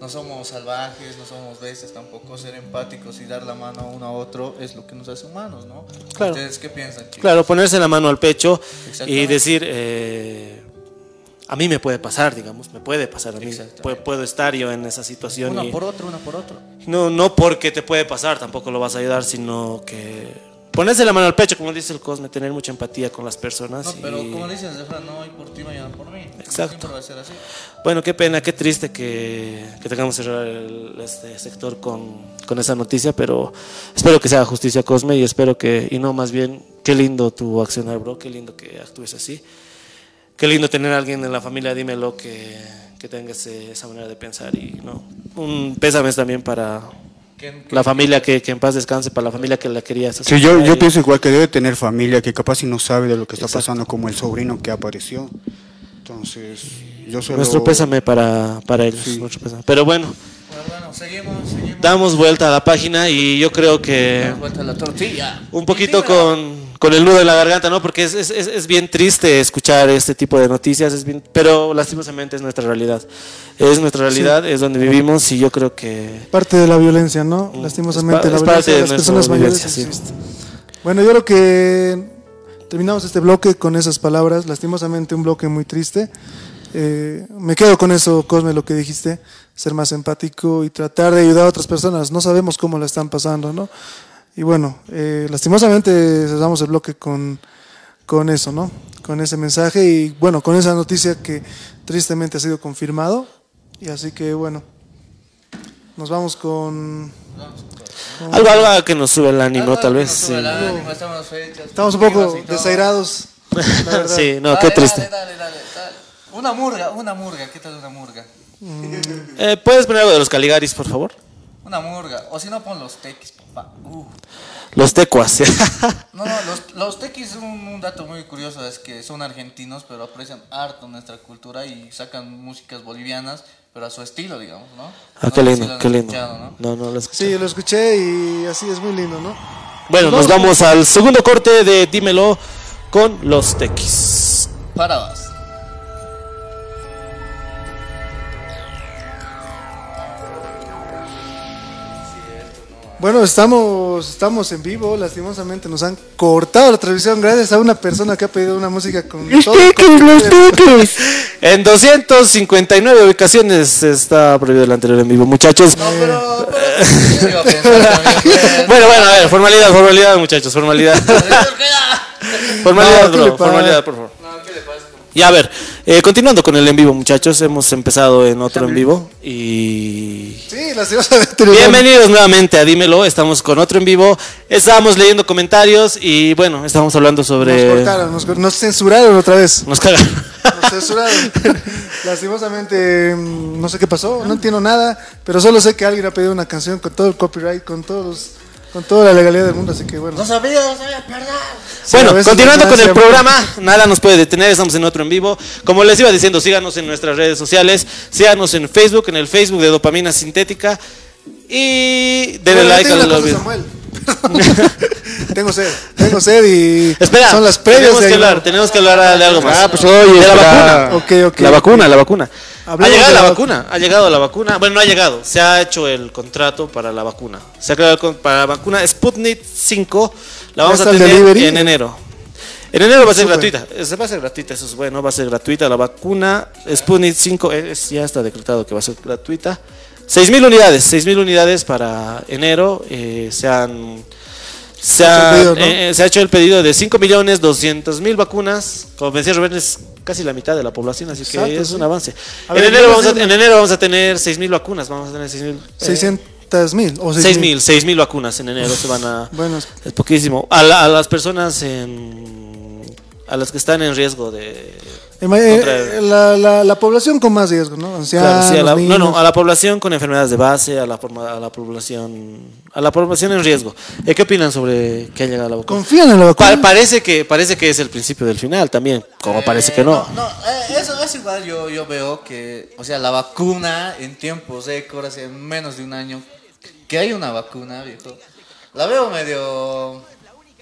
No somos salvajes, no somos bestias tampoco. Ser empáticos y dar la mano a uno a otro es lo que nos hace humanos, ¿no? Claro. ¿Ustedes qué piensan, chicos? Claro, ponerse la mano al pecho y decir, eh, a mí me puede pasar, digamos, me puede pasar a mí. Puedo, puedo estar yo en esa situación. Una y- por otro, una por otro. No, no porque te puede pasar, tampoco lo vas a ayudar, sino que ponerse la mano al pecho, como dice el Cosme, tener mucha empatía con las personas. No, pero y- como dicen, no hay por ti, mañana por mí. Exacto. Va a ser así. Bueno, qué pena, qué triste que, que tengamos que cerrar el- este sector con, con esa noticia, pero espero que se haga justicia, Cosme, y espero que, y no, más bien, qué lindo tu accionar, bro, qué lindo que actúes así. Qué lindo tener a alguien en la familia, dímelo, que, que tenga ese- esa manera de pensar. Y no, un pésame también para Que- la familia, que, que en paz descanse, para la familia que la quería Sí, yo, yo pienso igual que debe tener familia, que capaz si no sabe de lo que está Exacto. pasando, como el sobrino que apareció. Entonces, yo solo... Nuestro pésame para, para ellos. Sí. nuestro pésame. Pero bueno, Bueno, bueno, seguimos, seguimos. damos vuelta a la página y yo creo que Damos vuelta a la tortilla. un poquito con, con el nudo en la garganta, ¿no? Porque es, es, es- bien triste escuchar este tipo de noticias, es bien- pero lastimosamente es nuestra realidad. Es nuestra realidad, es donde vivimos y yo creo que... Parte de la violencia, ¿no? Mm, Lastimosamente, es la es violencia parte de las personas mayores sí. Bueno, yo creo que terminamos este bloque con esas palabras. Lastimosamente, un bloque muy triste. Eh, me quedo con eso, Cosme, lo que dijiste, ser más empático y tratar de ayudar a otras personas. No sabemos cómo la están pasando, ¿no? Y bueno, eh, lastimosamente cerramos el bloque con, con eso, ¿no? Con ese mensaje y bueno, con esa noticia que tristemente ha sido confirmado. Y así que bueno, nos vamos con... Algo, algo que nos sube el ánimo, tal vez. nos sí. sube el ánimo, estamos fechas, Estamos un poco desairados. sí, no, Dale, qué triste. Dale, dale, dale, dale. Una murga, una murga. ¿Qué tal una murga? Eh, ¿Puedes poner algo de los Caligaris, por favor? Una murga. O si no, pon los tequis, papá. Uh. Los tecuas. No, no, los, los tequis, un, un dato muy curioso es que son argentinos, pero aprecian harto nuestra cultura y sacan músicas bolivianas, pero a su estilo, digamos, ¿no? Ah, No qué si lindo, qué lindo. ¿no? No, no lo escuché. Sí, lo escuché y así es muy lindo, ¿no? Bueno, nos vamos al segundo corte de Dímelo con los tequis. Parabas. Bueno, estamos, estamos en vivo, lastimosamente nos han cortado la transmisión gracias a una persona que ha pedido una música con todo el copyright. En 259 ubicaciones está prohibido el anterior en vivo, muchachos. No, pero, pero yo iba a pensar también, pues. Bueno, bueno, a ver, formalidad, formalidad, muchachos, formalidad. formalidad, No, ¿qué bro, formalidad, por favor. No, ¿qué le pasa? Y a ver, eh, continuando con el en vivo, muchachos, hemos empezado en otro en vivo y Sí, Bienvenidos nuevamente a Dímelo, estamos con otro en vivo. Estábamos leyendo comentarios y bueno, estamos hablando sobre. Nos cortaron, nos, nos censuraron otra vez. Nos cagaron. Nos censuraron. Lastimosamente, mm, no sé qué pasó, no entiendo nada, pero solo sé que alguien ha pedido una canción con todo el copyright, con todos los- con toda la legalidad del mundo, así que bueno. No sabía, no sabía, perdón. Sí, bueno, continuando con el programa, nada nos puede detener, estamos en otro en vivo. Como les iba diciendo, síganos en nuestras redes sociales, síganos en Facebook, en el Facebook de Dopamina Sintética y denle like al video. Tengo sed, tengo sed y Espera, son las previas tenemos que hablar, tenemos que hablar de algo más. Ah, pues, oye, de la vacuna. La vacuna, la vacuna. Ha llegado la vacuna, ha llegado la vacuna. Bueno, no ha llegado, se ha hecho el contrato para la vacuna. Se ha creado el con- para la vacuna Sputnik 5, la vamos ¿Ya a tener delivery? en enero. En enero va a ser Súper. gratuita, eh, se va a ser gratuita, eso es bueno, va a ser gratuita la vacuna Sputnik 5, es- ya está decretado que va a ser gratuita. 6.000 unidades, 6.000 unidades para enero, eh, se han... Se ha hecho ha, el pedido, ¿no? eh, se ha hecho el pedido de 5.200.000 vacunas. Como decía Rubén, es casi la mitad de la población, así que Exacto, es sí. un avance. A En ver, enero, vamos a, en enero vamos a tener 6.000 vacunas. Vamos a tener 6.000. eh, 600 mil o 6.000, 6.000 vacunas en enero se van a. Bueno, es- Es poquísimo. A, la- a las personas en, a las que están en riesgo de. eh, eh, Contra- la, la, la población con más riesgo, ¿no? Ancianos, Claro, sí, a la, no, niños. no, a la población con enfermedades de base, a la, forma- a la población, a la población en riesgo. Eh, ¿Qué opinan sobre que ha llegado la vacuna? Confían en la vacuna. Pa- parece que parece que es el principio del final también, como parece que no. No, eh, eso es igual. Yo, yo veo que, o sea, la vacuna en tiempos récord, hace menos de un año, que hay una vacuna, viejo. La veo medio,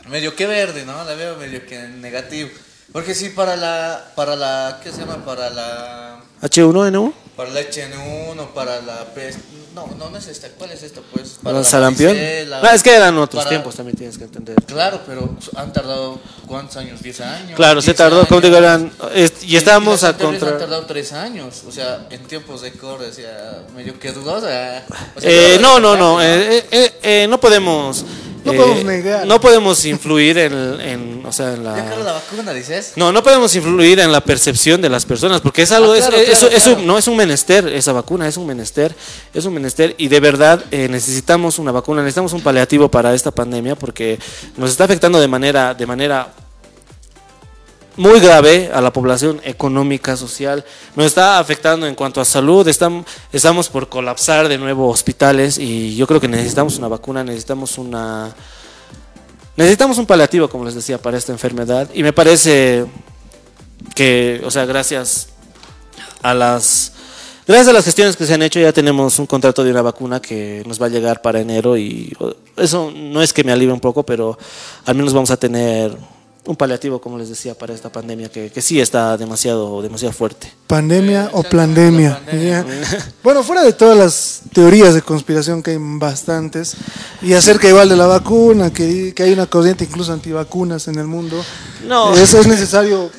medio que verde, ¿no? La veo medio que negativo. Porque sí, para la, para la, ¿qué se llama? Para la, H1N1, para la HN1, para la peste. No, no, no es esta. ¿Cuál es esta, pues? para el la sarampión. varicela, No, es que eran otros para- tiempos también tienes que entender. Claro, pero han tardado, ¿cuántos años? ¿10 años? Claro, se 15 tardó, como digo, eran y estábamos las a anteriores Han contra tardado tres años, o sea, en tiempos de o sea, medio que dudosa. O sea, Eh, no, no, rápido, no, eh, eh, eh, no podemos No eh, podemos negar. no podemos influir en, en, o sea, en Ya claro, la vacuna, dices. No, no podemos influir en la percepción de las personas, porque es algo, Ah, es- claro, es, claro, es un- claro. no es un menester, esa vacuna es un menester, es un menester y de verdad eh, necesitamos una vacuna, necesitamos un paliativo para esta pandemia porque nos está afectando de manera, de manera muy grave a la población económica, social, nos está afectando en cuanto a salud, estamos, por colapsar de nuevo hospitales y yo creo que necesitamos una vacuna, necesitamos una... Necesitamos un paliativo, como les decía, para esta enfermedad. Y me parece que, o sea, gracias a las gracias a las gestiones que se han hecho ya tenemos un contrato de una vacuna que nos va a llegar para enero y eso no es que me alivie un poco, pero al menos vamos a tener un paliativo, como les decía, para esta pandemia que, que sí está demasiado demasiado fuerte. Pandemia o pandemia. Bueno, fuera de todas las teorías de conspiración que hay bastantes, y acerca igual de la vacuna, que, que hay una corriente incluso antivacunas en el mundo, No. eso es necesario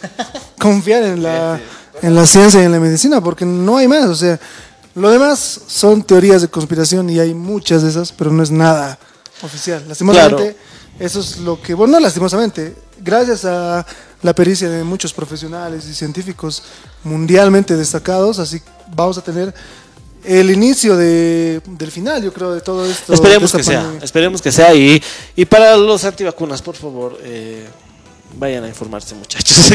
confiar en la, en la ciencia y en la medicina, porque no hay más. O sea, lo demás son teorías de conspiración y hay muchas de esas, pero no es nada oficial. Lastimosamente, eso es lo que, bueno, no lastimosamente, gracias a la pericia de muchos profesionales y científicos mundialmente destacados, así vamos a tener el inicio de, del final, yo creo, de todo esto. Esperemos que sea, esperemos que sea y, y para los antivacunas, por favor, eh, vayan a informarse, muchachos.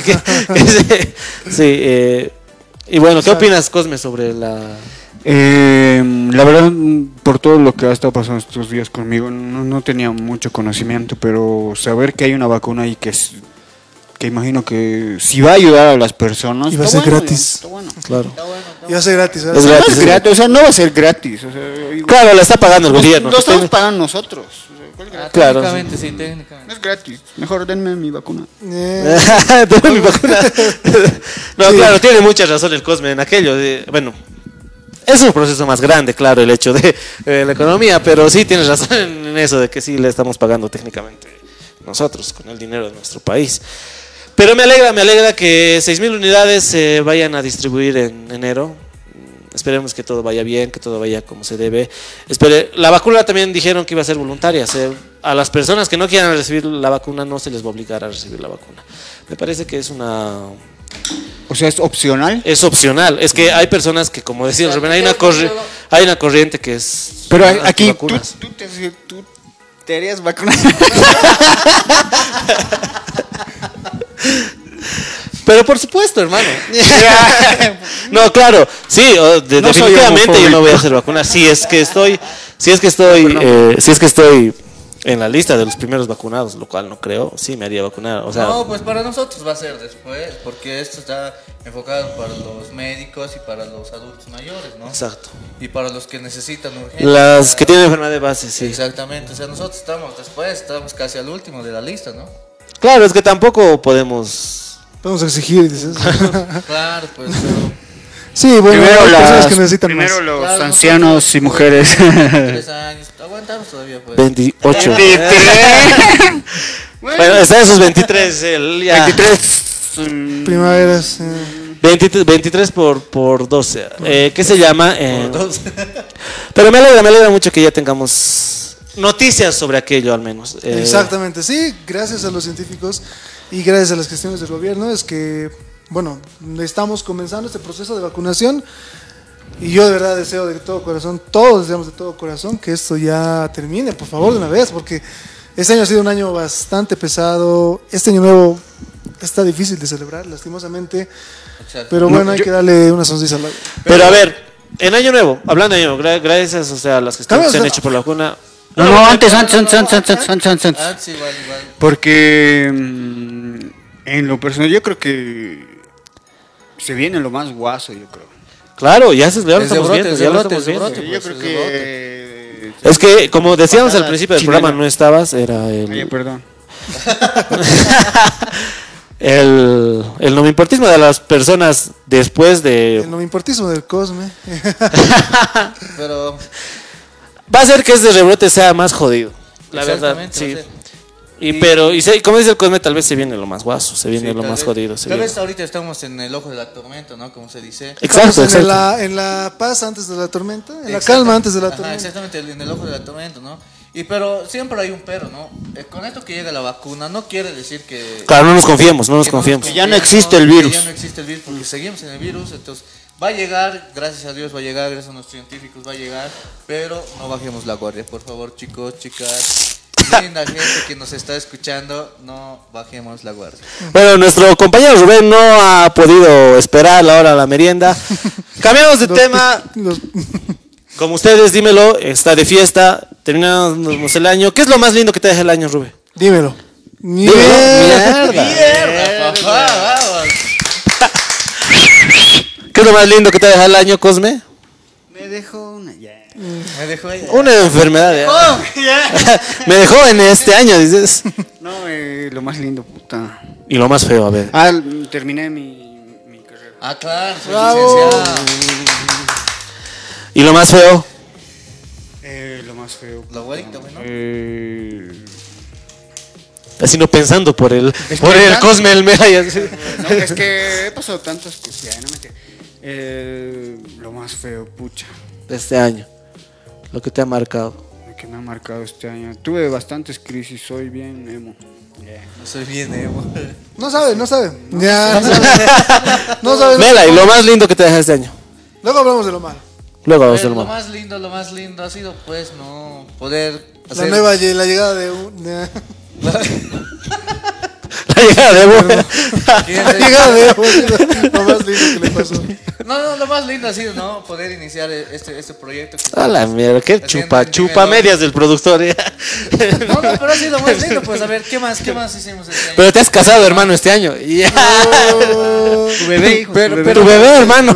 Sí, eh, y bueno, ¿qué opinas, Cosme, sobre la Eh, la verdad, por todo lo que ha estado pasando estos días conmigo, no, no tenía mucho conocimiento, pero saber que hay una vacuna y que, es- que imagino que si va a ayudar a las personas. Y va a ser bueno, gratis. está bueno. Claro. Y va a ser gratis. ¿verdad? Es No gratis. es gratis, o sea, no va a ser gratis. O sea, Claro, la está pagando el lo, gobierno. lo estamos pagando nosotros. O sea, ¿cuál gratis? Claro, Técnicamente, sí, técnicamente. No es gratis. Mejor denme mi vacuna. Eh, Tengo mi vacuna. no, claro, tiene mucha razón el Cosme en aquello. de- bueno, es un proceso más grande, claro, el hecho de la economía, pero sí tienes razón en eso de que sí le estamos pagando técnicamente nosotros con el dinero de nuestro país. Pero me alegra, me alegra que 6.000 unidades se vayan a distribuir en enero. Esperemos que todo vaya bien, que todo vaya como se debe. La vacuna también dijeron que iba a ser voluntaria. a las personas que no quieran recibir la vacuna no se les va a obligar a recibir la vacuna. Me parece que es una O sea, es opcional. es opcional. Es que hay personas que, como decía Rubén, hay una corri- hay una corriente que es Pero aquí tú, te, tú te harías vacunar. Pero por supuesto, hermano. no, claro, sí, de- No definitivamente yo homofóbico. voy a hacer vacunar. Si es que estoy, si es que estoy, eh, si es que estoy en la lista de los primeros vacunados, lo cual no creo, sí me haría vacunar. O sea, No, pues para nosotros va a ser después, porque esto está enfocado para los médicos y para los adultos mayores, ¿no? exacto. Y para los que necesitan urgencia. Las que tienen enfermedad de base, sí. Exactamente, o sea, nosotros estamos después, estamos casi al último de la lista, ¿no? Claro, es que tampoco podemos. Podemos exigir, dices. Claro, pues, pero sí, bueno, primero las- que necesitan primero más. los Claro, ancianos y mujeres. tres años, aguantamos todavía, pues. 28. bueno, está en sus 23. El, ya. 23. mm, Primaveras. eh. 23, 23 por, por 12. Eh, ¿Qué se llama? Eh, pero me alegra, me alegra mucho que ya tengamos noticias sobre aquello al menos. Eh, Exactamente, sí, gracias a los científicos y gracias a las gestiones del gobierno es que, bueno, estamos comenzando este proceso de vacunación y yo de verdad deseo de todo corazón, todos deseamos de todo corazón que esto ya termine, por favor, de una vez, porque este año ha sido un año bastante pesado, este año nuevo está difícil de celebrar, lastimosamente, Exacto. pero bueno, hay que darle una sonrisa al lado. Pero a ver, en Año Nuevo, hablando de Año Nuevo, gra- gracias o sea, a las que se han hecho por la vacuna. No, no, antes, antes, antes, antes, antes, antes, antes, antes. Ah, sí, igual, igual. Porque mm, en lo personal yo creo que se viene lo más guaso, yo creo. Claro, ya, se, ya lo estamos brote, viendo. ya lo estamos viendo. brote. yo pues, creo que... Es que, como decíamos al Patada principio del chilena. programa, no estabas, era Oye, el, perdón. el, el nominportismo de las personas después El de... no me importismo del Cosme. Pero, Va a ser que este rebrote sea más jodido. La verdad, sí. Y, pero, y se- como dice el Cosme, tal vez se viene lo más guaso, se viene sí, lo más vez- jodido. se Tal viene. vez ahorita estamos en el ojo de la tormenta, ¿no? Como se dice. Exacto, Estamos en exacto. la, en la paz antes de la tormenta, en la calma antes de la Ajá, tormenta. exactamente, en el ojo de la tormenta, ¿no? Y pero siempre hay un pero, ¿no? Eh, con esto que llega la vacuna no quiere decir que... Claro, no nos confiemos, no nos que confiemos. ya no existe el virus. que ya no existe el virus, porque seguimos en el virus, entonces va a llegar, gracias a Dios va a llegar, gracias a nuestros científicos va a llegar, pero no bajemos la guardia, por favor, chicos, chicas, linda gente que nos está escuchando, no bajemos la guardia. Bueno, nuestro compañero Rubén no ha podido esperar la hora de la merienda. Cambiamos de tema. Como ustedes, dímelo, está de fiesta, terminamos el año. ¿Qué es lo más lindo que te deja el año, Rubén? dímelo. Dímelo. Mierda. Mierda. Papá, vamos. ¿Qué es lo más lindo que te deja el año, Cosme? Me dejó. Me dejó ahí. Una enfermedad. ¿eh? Me dejó en este año, dices. No, eh, lo más lindo, puta. Y lo más feo, a ver. Ah, terminé mi, mi carrera. Ah, claro, soy Bravo. licenciado. Y lo más feo. Eh, lo más feo. La abuelita, bueno. Eh, Así no pensando por el, Es por que el Cosme, el no, es que he pasado tantas cosas. Ya, no me eh, lo más feo, pucha. De este año. Lo que te ha marcado. Lo que me ha marcado este año. Tuve bastantes crisis, soy bien emo. No soy bien emo. No sabe, no sabe. Ya, no sabe. No sabe. Mela, y lo más lindo que te deja este año. Luego hablamos de lo malo. Luego vamos a Pero hacer lo lo más lindo, lo más lindo ha sido pues no poder La hacer nueva lle- la llegada de un, de- La llegada de Evo. la llegada de Evo, es lo más lindo que le pasó. No, no, lo más lindo ha sido, ¿no? Poder iniciar este, este proyecto. que A la mierda, qué chupa, chupa medias del productor. ya. No, no, pero ha sido más lindo, pues a ver, ¿qué más, qué más hicimos este año? Pero te has casado, hermano, este año. Ya. Tu bebé, hijo. Pero, tu bebé. pero tu bebé, hermano.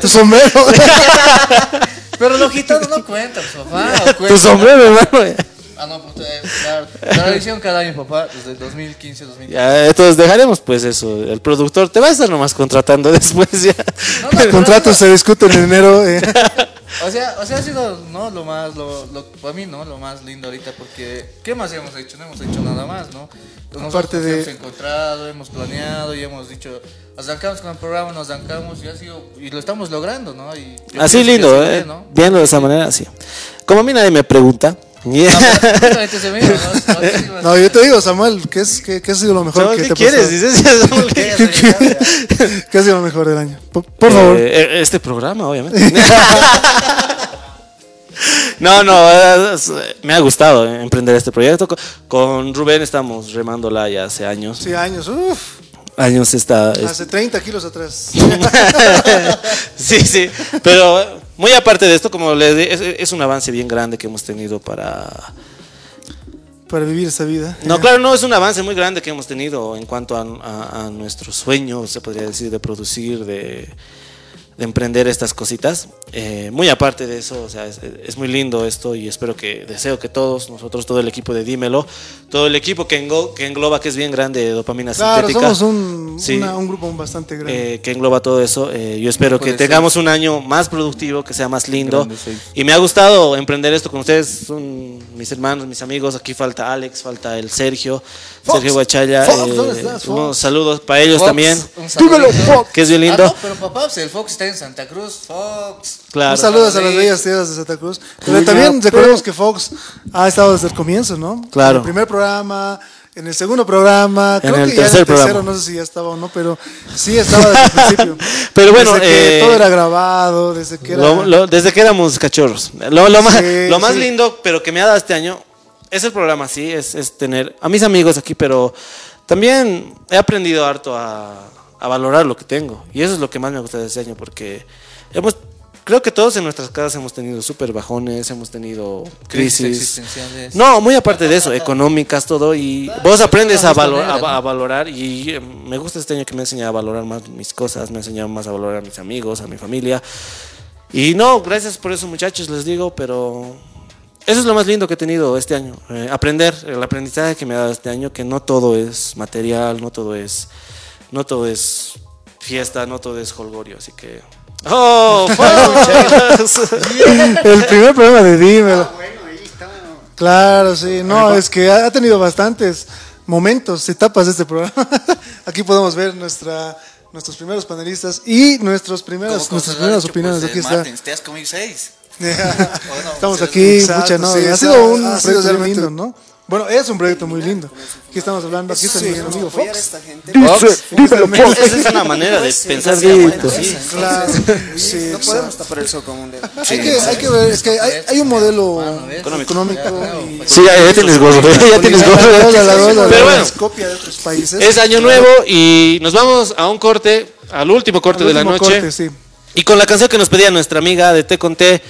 Tu sombrero. Pero los gitanos no cuentan, pues, papá. Tu sombrero, hermano. Ah, no, pues eh, la tradición cada año, papá, desde el 2015, 2015. Ya, entonces dejaremos pues eso. El productor te va a estar nomás contratando después ya. No, no, El contrato no, se discute en enero. eh. O sea, o sea, ha sido, ¿no? Lo más, lo, lo, para mí, ¿no? Lo más lindo ahorita, porque ¿qué más hemos hecho? No hemos hecho nada más, ¿no? Nosotros Aparte de- hemos encontrado, hemos planeado y hemos dicho, arrancamos con el programa, nos arrancamos y ha sido, y lo estamos logrando, ¿no? Y Así lindo, así eh. ¿no? Viendo de esa manera, sí. Como a mí nadie me pregunta. Ya. No, yo te digo, Samuel, ¿qué, es, qué, qué ha sido lo mejor Samuel, que ¿Qué te ha quieres? Dices, ¿Qué? ¿Qué ha sido lo mejor del año? Por, por favor. Eh, este programa, obviamente. no, no, es- me ha gustado eh, emprender este proyecto. Con- Rubén estamos remándola ya hace años. Sí, años. Uf, Años está. es- hace 30 kilos atrás. sí, sí. Pero eh, muy aparte de esto, como les di- es, es un avance bien grande que hemos tenido para. Para vivir esa vida. No, claro, no, es un avance muy grande que hemos tenido en cuanto a, a- a nuestro sueño, se podría decir, de producir, de, de emprender estas cositas. Eh, muy aparte de eso, o sea, es, es muy lindo esto y espero que, deseo que todos, nosotros, todo el equipo de Dímelo, todo el equipo que, engo- que engloba, que es bien grande, de dopamina Claro, sintética. somos un, Sí. una- un grupo bastante grande. eh, que engloba todo eso. Eh, yo espero que Puede tengamos un año más productivo, que sea más lindo. Grande, sí. Y me ha gustado emprender esto con ustedes. Son mis hermanos, mis amigos. Aquí falta Alex, falta el Sergio, Sergio Guachaya. Fox, eh, ¿dónde estás, Fox? unos saludos para ellos Fox, también. un saludito. Que es bien lindo. Ah, no, pero papá, pues el Fox está en Santa Cruz, Fox. Claro. Un saludo a las bellas tierras de Santa Cruz. Pero también recordemos que Fox ha estado desde el comienzo, ¿no? Claro. En el primer programa, en el segundo programa, creo el que ya en tercer el tercero, programa. no sé si ya estaba o no, pero sí estaba desde el principio. Pero bueno, desde que eh, todo era grabado, desde que era... Lo- lo- desde que éramos cachorros. Lo, lo más, Sí, lo más sí. lindo, pero que me ha dado este año, es el programa, sí, es, es tener a mis amigos aquí, pero también he aprendido harto a, a valorar lo que tengo. Y eso es lo que más me gusta de este año, porque hemos, creo que todos en nuestras casas hemos tenido súper bajones, hemos tenido Crisis crisis. existenciales. No, muy aparte de eso, económicas, todo, y vos aprendes a, valor- a, a valorar, y me gusta este año que me ha enseñado a valorar más mis cosas, me ha enseñado más a valorar a mis amigos, a mi familia. Y no, gracias por eso muchachos, les digo, pero eso es lo más lindo que he tenido este año, eh, aprender, el aprendizaje que me ha dado este año, que no todo es material, no todo es, no todo es fiesta, no todo es holgorio, así que... ¡Oh! El primer programa de Dímelo. Bueno, ahí está. Claro, sí. No, es que ha tenido bastantes momentos, etapas de este programa. Aquí podemos ver nuestra, nuestros primeros panelistas y nuestras primeras, nuestras primeras opiniones. Aquí está. te has comido seis. Estamos aquí, exacto, mucha, ¿no? sí, ha sido un ha sido proyecto muy lindo, ¿no? Bueno, es un proyecto muy lindo. Aquí estamos hablando, aquí está Sí, mi amigo Fox. Fox, dímelo, Fox. Esa es una manera de pensar. Claro. Sí, no podemos tapar el sol con un dedo. Hay que, hay que ver, es que hay, hay un modelo Económico. económico Ya, y Sí, ya, ya tienes gorro, ya tienes gorro. Pero bueno, es copia de otros países. es año nuevo y nos vamos a un corte, al último corte Al de la noche. corte, sí. Y con la canción que nos pedía nuestra amiga de Té con Té,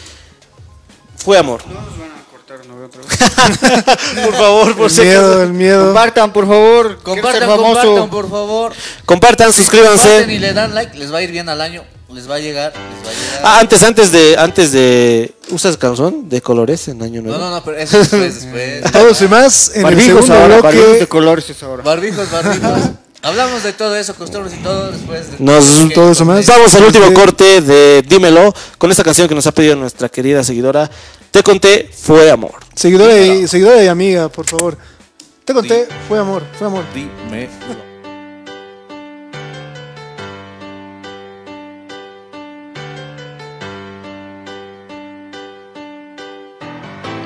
Fue Amor. No nos van a cortar, ¿no? Otra vez. por favor, por El si miedo, el miedo. Compartan, por favor. Compartan, compartan, por favor. Compartan, Comparten suscríbanse. y le dan like, les va a ir bien al año. Les va a llegar, les va a llegar. Ah, antes, antes de, antes de, ¿usas calzón de colores en año nuevo? no, no, no, pero eso después, después. Todos y más en el Barbijos segundo ahora, barbijos de bloque. colores es ahora. Barbijos, barbijos. Hablamos de todo eso, costumbres y todo después. de- Nos- todo eso más. Vamos al último Sí. corte de Dímelo con esta canción que nos ha pedido nuestra querida seguidora. Te conté, fue amor. Seguidora y, seguidora y amiga, por favor. Te conté, fue amor, fue amor. Dime.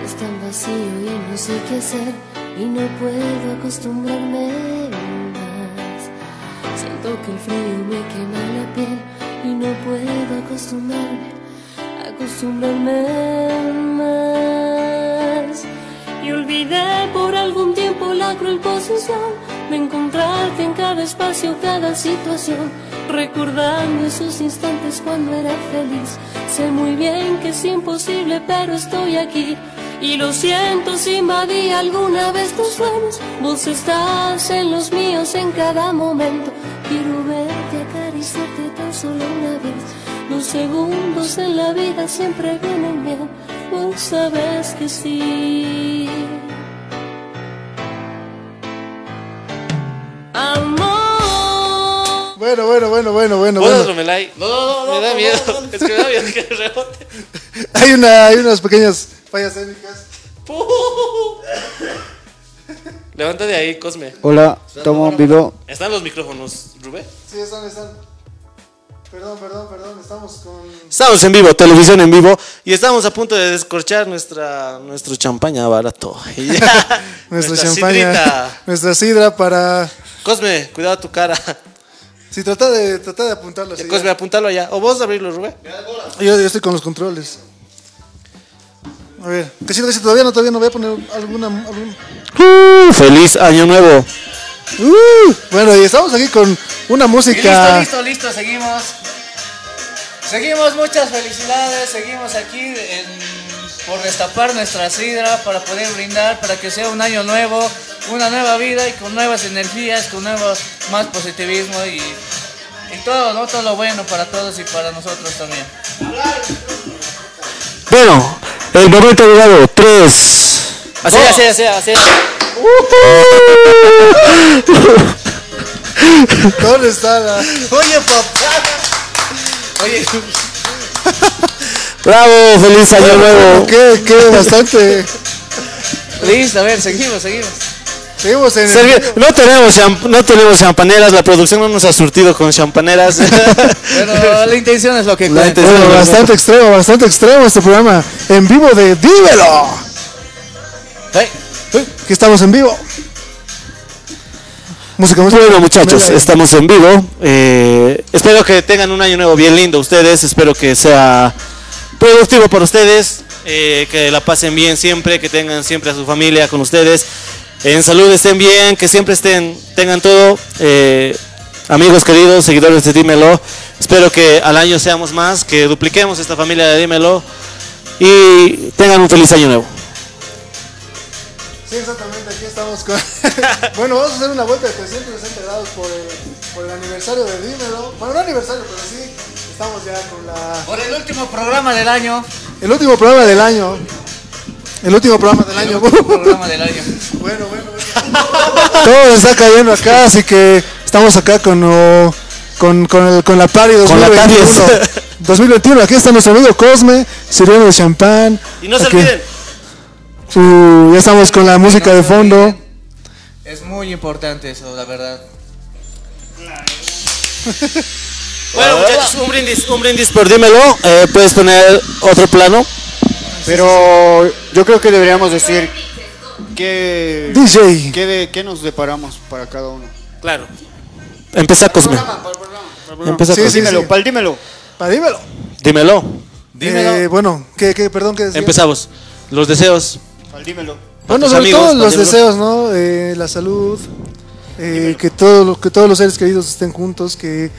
Es tan vacío y no sé qué hacer y no puedo acostumbrarme. Que el frío me quema la piel y no puedo acostumbrarme, acostumbrarme más. Y olvidé por algún tiempo la cruel posición de encontrarte en cada espacio, cada situación, recordando esos instantes cuando era feliz. Sé muy bien que es imposible, pero estoy aquí. Y lo siento si invadí alguna vez tus sueños. Vos estás en los míos en cada momento. Quiero verte, acariciarte tan solo una vez. Los segundos en la vida siempre vienen bien. Vos sabes que sí. Amor. Bueno, bueno, bueno, bueno, bueno. ¿Puedo, bueno. No, no, no, Me da no, miedo. no, no. Es que me da miedo que rebote. Hay, una, hay unas pequeñas fallas técnicas. Levanta de ahí, Cosme. Hola, tomo un video. ¿Están los micrófonos, Rubén? Sí, están, están. Perdón, perdón, perdón. Estamos con. Estamos en vivo, televisión en vivo, y estamos a punto de descorchar nuestra, nuestro champaña barato. Y ya, Nuestra, nuestra champaña. sidrita. Nuestra sidra para. Cosme, cuidado tu cara. Sí, trata de, trata de apuntarlo así. Cosme, apuntalo allá. O vos abrirlo, Rubén. Yo, yo estoy con los controles. A ver, que sí, que sí, todavía no, todavía no voy a poner alguna. algún- Uh, feliz año nuevo. Uh, bueno, y estamos aquí con una Y música. listo, listo, listo, seguimos. Seguimos, muchas felicidades, seguimos aquí en- por destapar nuestra sidra para poder brindar, para que sea un año nuevo, una nueva vida y con nuevas energías, con nuevo más positivismo y, y todo, ¿no? Todo lo bueno para todos y para nosotros también. Bueno, el momento ha llegado. Tres. Así, Dos. así, así, así. ¿Dónde está la.? Oye, papá. Oye, Bravo, feliz año nuevo. ¿Qué, qué? Bastante. listo, a ver, seguimos, seguimos. Seguimos en. el- Servi- No tenemos, no tenemos champaneras, la producción no nos ha surtido con champaneras. Pero la intención es lo que La cuenta. intención- Bueno, bastante extremo, bastante extremo este programa. En vivo de Dímelo. Hey. Aquí estamos en vivo. Música, música. Bueno muchachos, estamos en vivo. Eh, espero que tengan un año nuevo bien lindo ustedes. Espero que sea productivo para ustedes. eh, que la pasen bien siempre, que tengan siempre a su familia con ustedes. En salud estén bien, que siempre estén, tengan todo. eh, amigos queridos, seguidores de Dímelo. Espero que al año seamos más, que dupliquemos esta familia de Dímelo. Y tengan un feliz año nuevo. Sí, exactamente, aquí estamos con... bueno, vamos a hacer una vuelta de 360 grados por el, por el aniversario de Dímelo. Bueno, no aniversario, pero sí, estamos ya con la... Por el último programa del año. El último programa del año. El último programa del año. programa del año. bueno, bueno, bueno. Todo está cayendo acá, así que estamos acá con, oh, con, con, el- con la Party Con la 2021. Taries. 2021, aquí está nuestro amigo Cosme, sirviendo de champán. Y no se Aquí. olviden. Uh, ya estamos con la música de fondo. Es muy importante eso, la verdad. Bueno, muchachos, un brindis, un brindis por dímelo. Eh, Puedes poner otro plano. Pero yo creo que deberíamos decir qué, DJ. qué, de- qué nos deparamos para cada uno. Claro. Empieza Cosme. Empieza Sí, Cosme. sí, dímelo, sí. pal, dímelo. Pa, dímelo. Dímelo. Eh, bueno, ¿qué, qué, perdón, ¿qué decía? Empezamos. Los deseos. Pal, dímelo. Bueno, tus sobre amigos, todo los deseos, ¿no? Eh, la salud, eh, que, todo, lo- que todos los seres queridos estén juntos, que,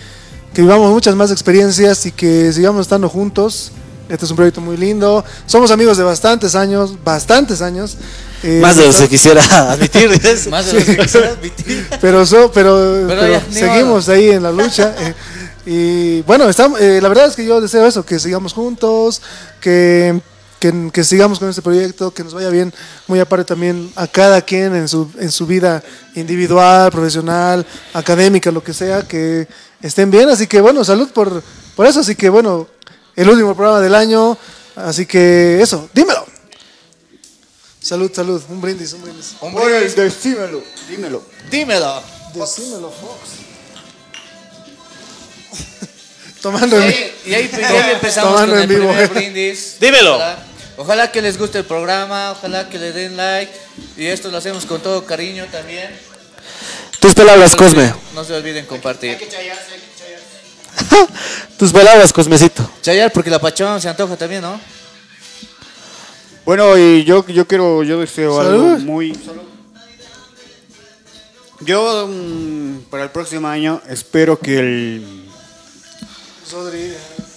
que vivamos muchas más experiencias y que sigamos estando juntos. Este es un proyecto muy lindo. Somos amigos de bastantes años, bastantes años. Eh, Más de los que quisiera admitir. Más de lo que quisiera admitir. pero, so- pero, Pero pero ya, ni seguimos ahí en la lucha. eh, y bueno, estamos, eh, la verdad es que yo deseo eso, que sigamos juntos, que, que, que sigamos con este proyecto, que nos vaya bien, muy aparte también a cada quien en su, en su vida individual, profesional, académica, lo que sea, que estén bien. Así que bueno, salud por, por eso. Así que bueno, el último programa del año. Así que eso, dímelo. Salud, salud, un brindis, un brindis. Un brindis. Decímelo, dímelo. Dímelo. Decímelo, Fox. Tomando Y en ahí, y ahí- y ahí empezamos Tomando con en el vivo. primer brindis. Dímelo. Ojalá, ojalá que les guste el programa, ojalá que le den like. Y esto lo hacemos con todo cariño también. Tus palabras, Cosme. No se olviden compartir. Tus palabras, Cosmecito. Chayar, porque la pachón se antoja también, ¿no? Bueno, y yo, yo quiero, yo deseo algo Salud. muy... Yo mm, para el próximo año espero que el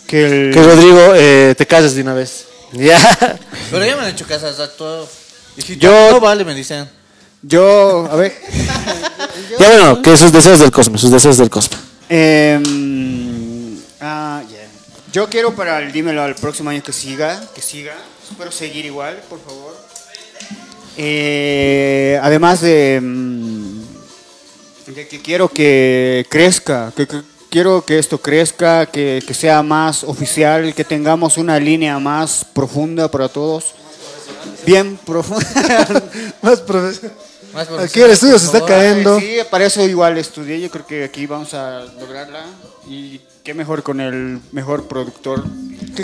que el Que Rodrigo eh, te cases de una vez. Ya. Pero ya me han hecho casas a todo. Si Yo- no vale, me dicen. yo a ver Ya bueno, que sus deseos del cosmos, sus deseos del cosmos. Em, ah, ya. yo quiero para el dímelo al próximo año que siga, que siga. Espero seguir igual, por favor. Eh, además de, de que quiero que crezca, que, quiero que esto crezca, que, que sea más oficial, que tengamos una línea más profunda para todos. Bien profunda. Más profesional. Más Aquí el estudio se está cayendo. Sí, para eso igual estudié. Yo creo que aquí vamos a lograrla. Y qué mejor con el mejor productor,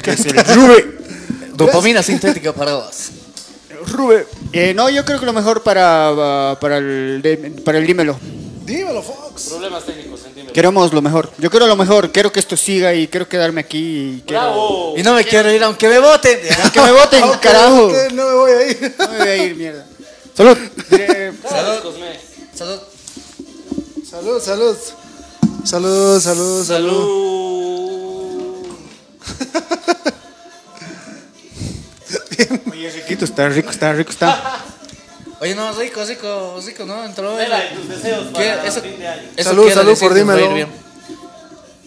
que es el Rube. Dopamina sintética para vos. Rube. Eh, no, yo creo que lo mejor para, para, el, para el dímelo. Dímelo, Fox. Problemas técnicos. Queremos lo mejor. Yo quiero lo mejor. Quiero que esto siga y quiero quedarme aquí. Y quiero... Y no me quiero ir aunque me voten. Que me voten, carajo. No me voy a ir. No me voy a ir, mierda. Salud. Eh, Salud. Salud. Salud, salud. Salud, salud, salud. Salud. Oye, riquito, está rico, está rico, está. Oye, no, rico, rico, rico, ¿no? Entró. Mela, tus deseos ¿Qué? para Eso- fin de año. eso Salud, salud decir por dímelo. bien.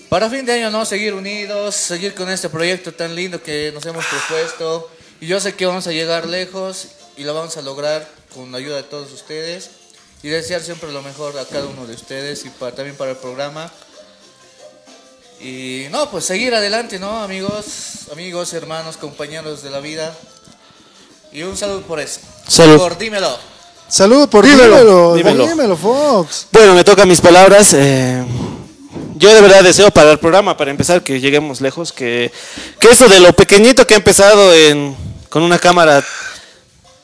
Para fin de año, ¿no? Seguir unidos, seguir con este proyecto tan lindo que nos hemos propuesto. Y yo sé que vamos a llegar lejos y lo vamos a lograr con la ayuda de todos ustedes. Y desear siempre lo mejor a cada uno de ustedes y para, también para el programa. Y no, pues seguir adelante, ¿no? Amigos, amigos, hermanos, compañeros de la vida. Y un saludo por eso. Salud. Por dímelo. Salud por Dímelo, dímelo. dímelo. Dímelo, Fox. Bueno, me tocan mis palabras. eh, yo de verdad deseo para el programa, para empezar, que lleguemos lejos, que, que eso de lo pequeñito que ha empezado en, con una cámara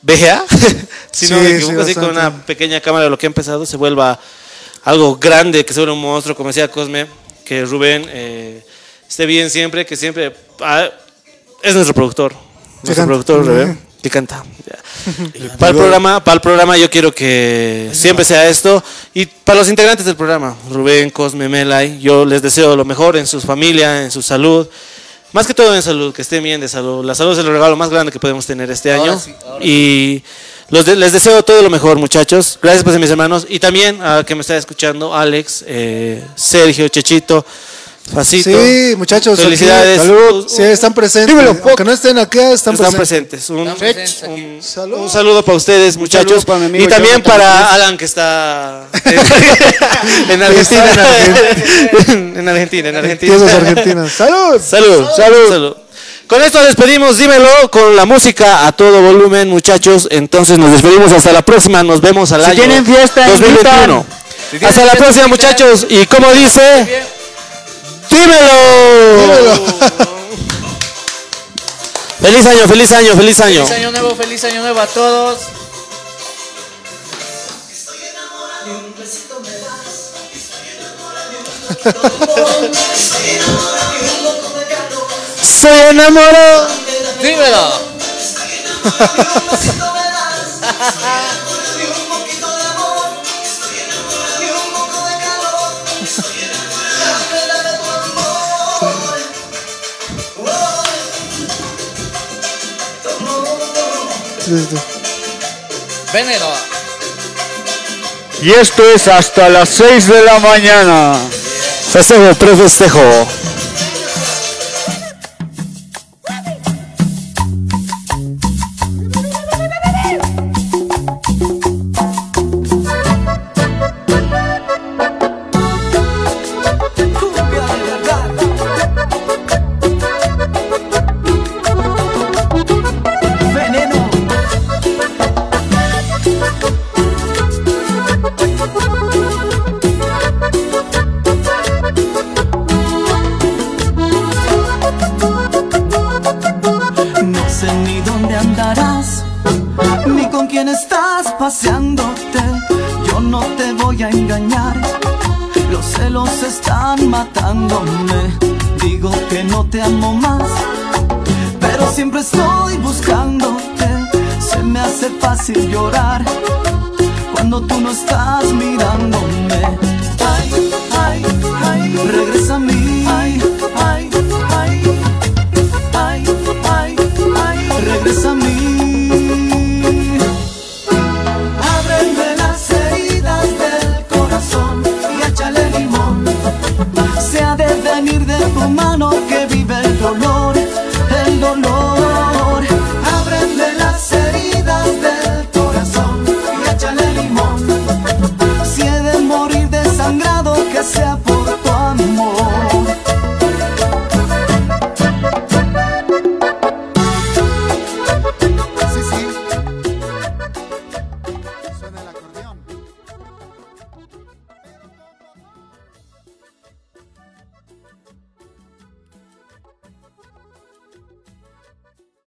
VGA, si no Sí, me sí, equivoco, así con una pequeña cámara, lo que ha empezado se vuelva algo grande, que se vuelva un monstruo, como decía Cosme, que Rubén eh, esté bien siempre, que siempre... ah, es nuestro productor, nuestro canta. productor, Rubén, que canta. ya. Para el programa, para el programa yo quiero que siempre sea esto y para los integrantes del programa, Rubén, Cosme, Melay, yo les deseo lo mejor en su familia, en su salud, más que todo en salud, que estén bien de salud. La salud es el regalo más grande que podemos tener este Ahora año sí, y los de- les deseo todo lo mejor, muchachos. Gracias pues a mis hermanos y también a que me está escuchando Alex, eh, Sergio, Chechito, Facito. Sí, muchachos. aquí- Felicidades. Salud. Sí, están presentes. Dímelo. Aunque no estén acá, están, están presentes. presentes. Un, Están presentes un- Salud. un saludo para ustedes, muchachos. para amigo y también para. Alan, que está en, en Argentina. en Argentina, en Argentina. Tierras argentinas. Salud. Salud, salud, salud. Con esto despedimos, dímelo, con la música a todo volumen, muchachos. Entonces nos despedimos hasta la próxima. Nos vemos al Si año tienen fiesta, 2021. Si tienen Hasta la próxima, muchachos. Y como dice, Bien. dímelo. Feliz año, feliz año, feliz año. Feliz año nuevo, feliz año nuevo a todos. Soy enamorado. Dímelo. Veneno. Y esto es hasta las 6 de la mañana. Festejo, prefestejo.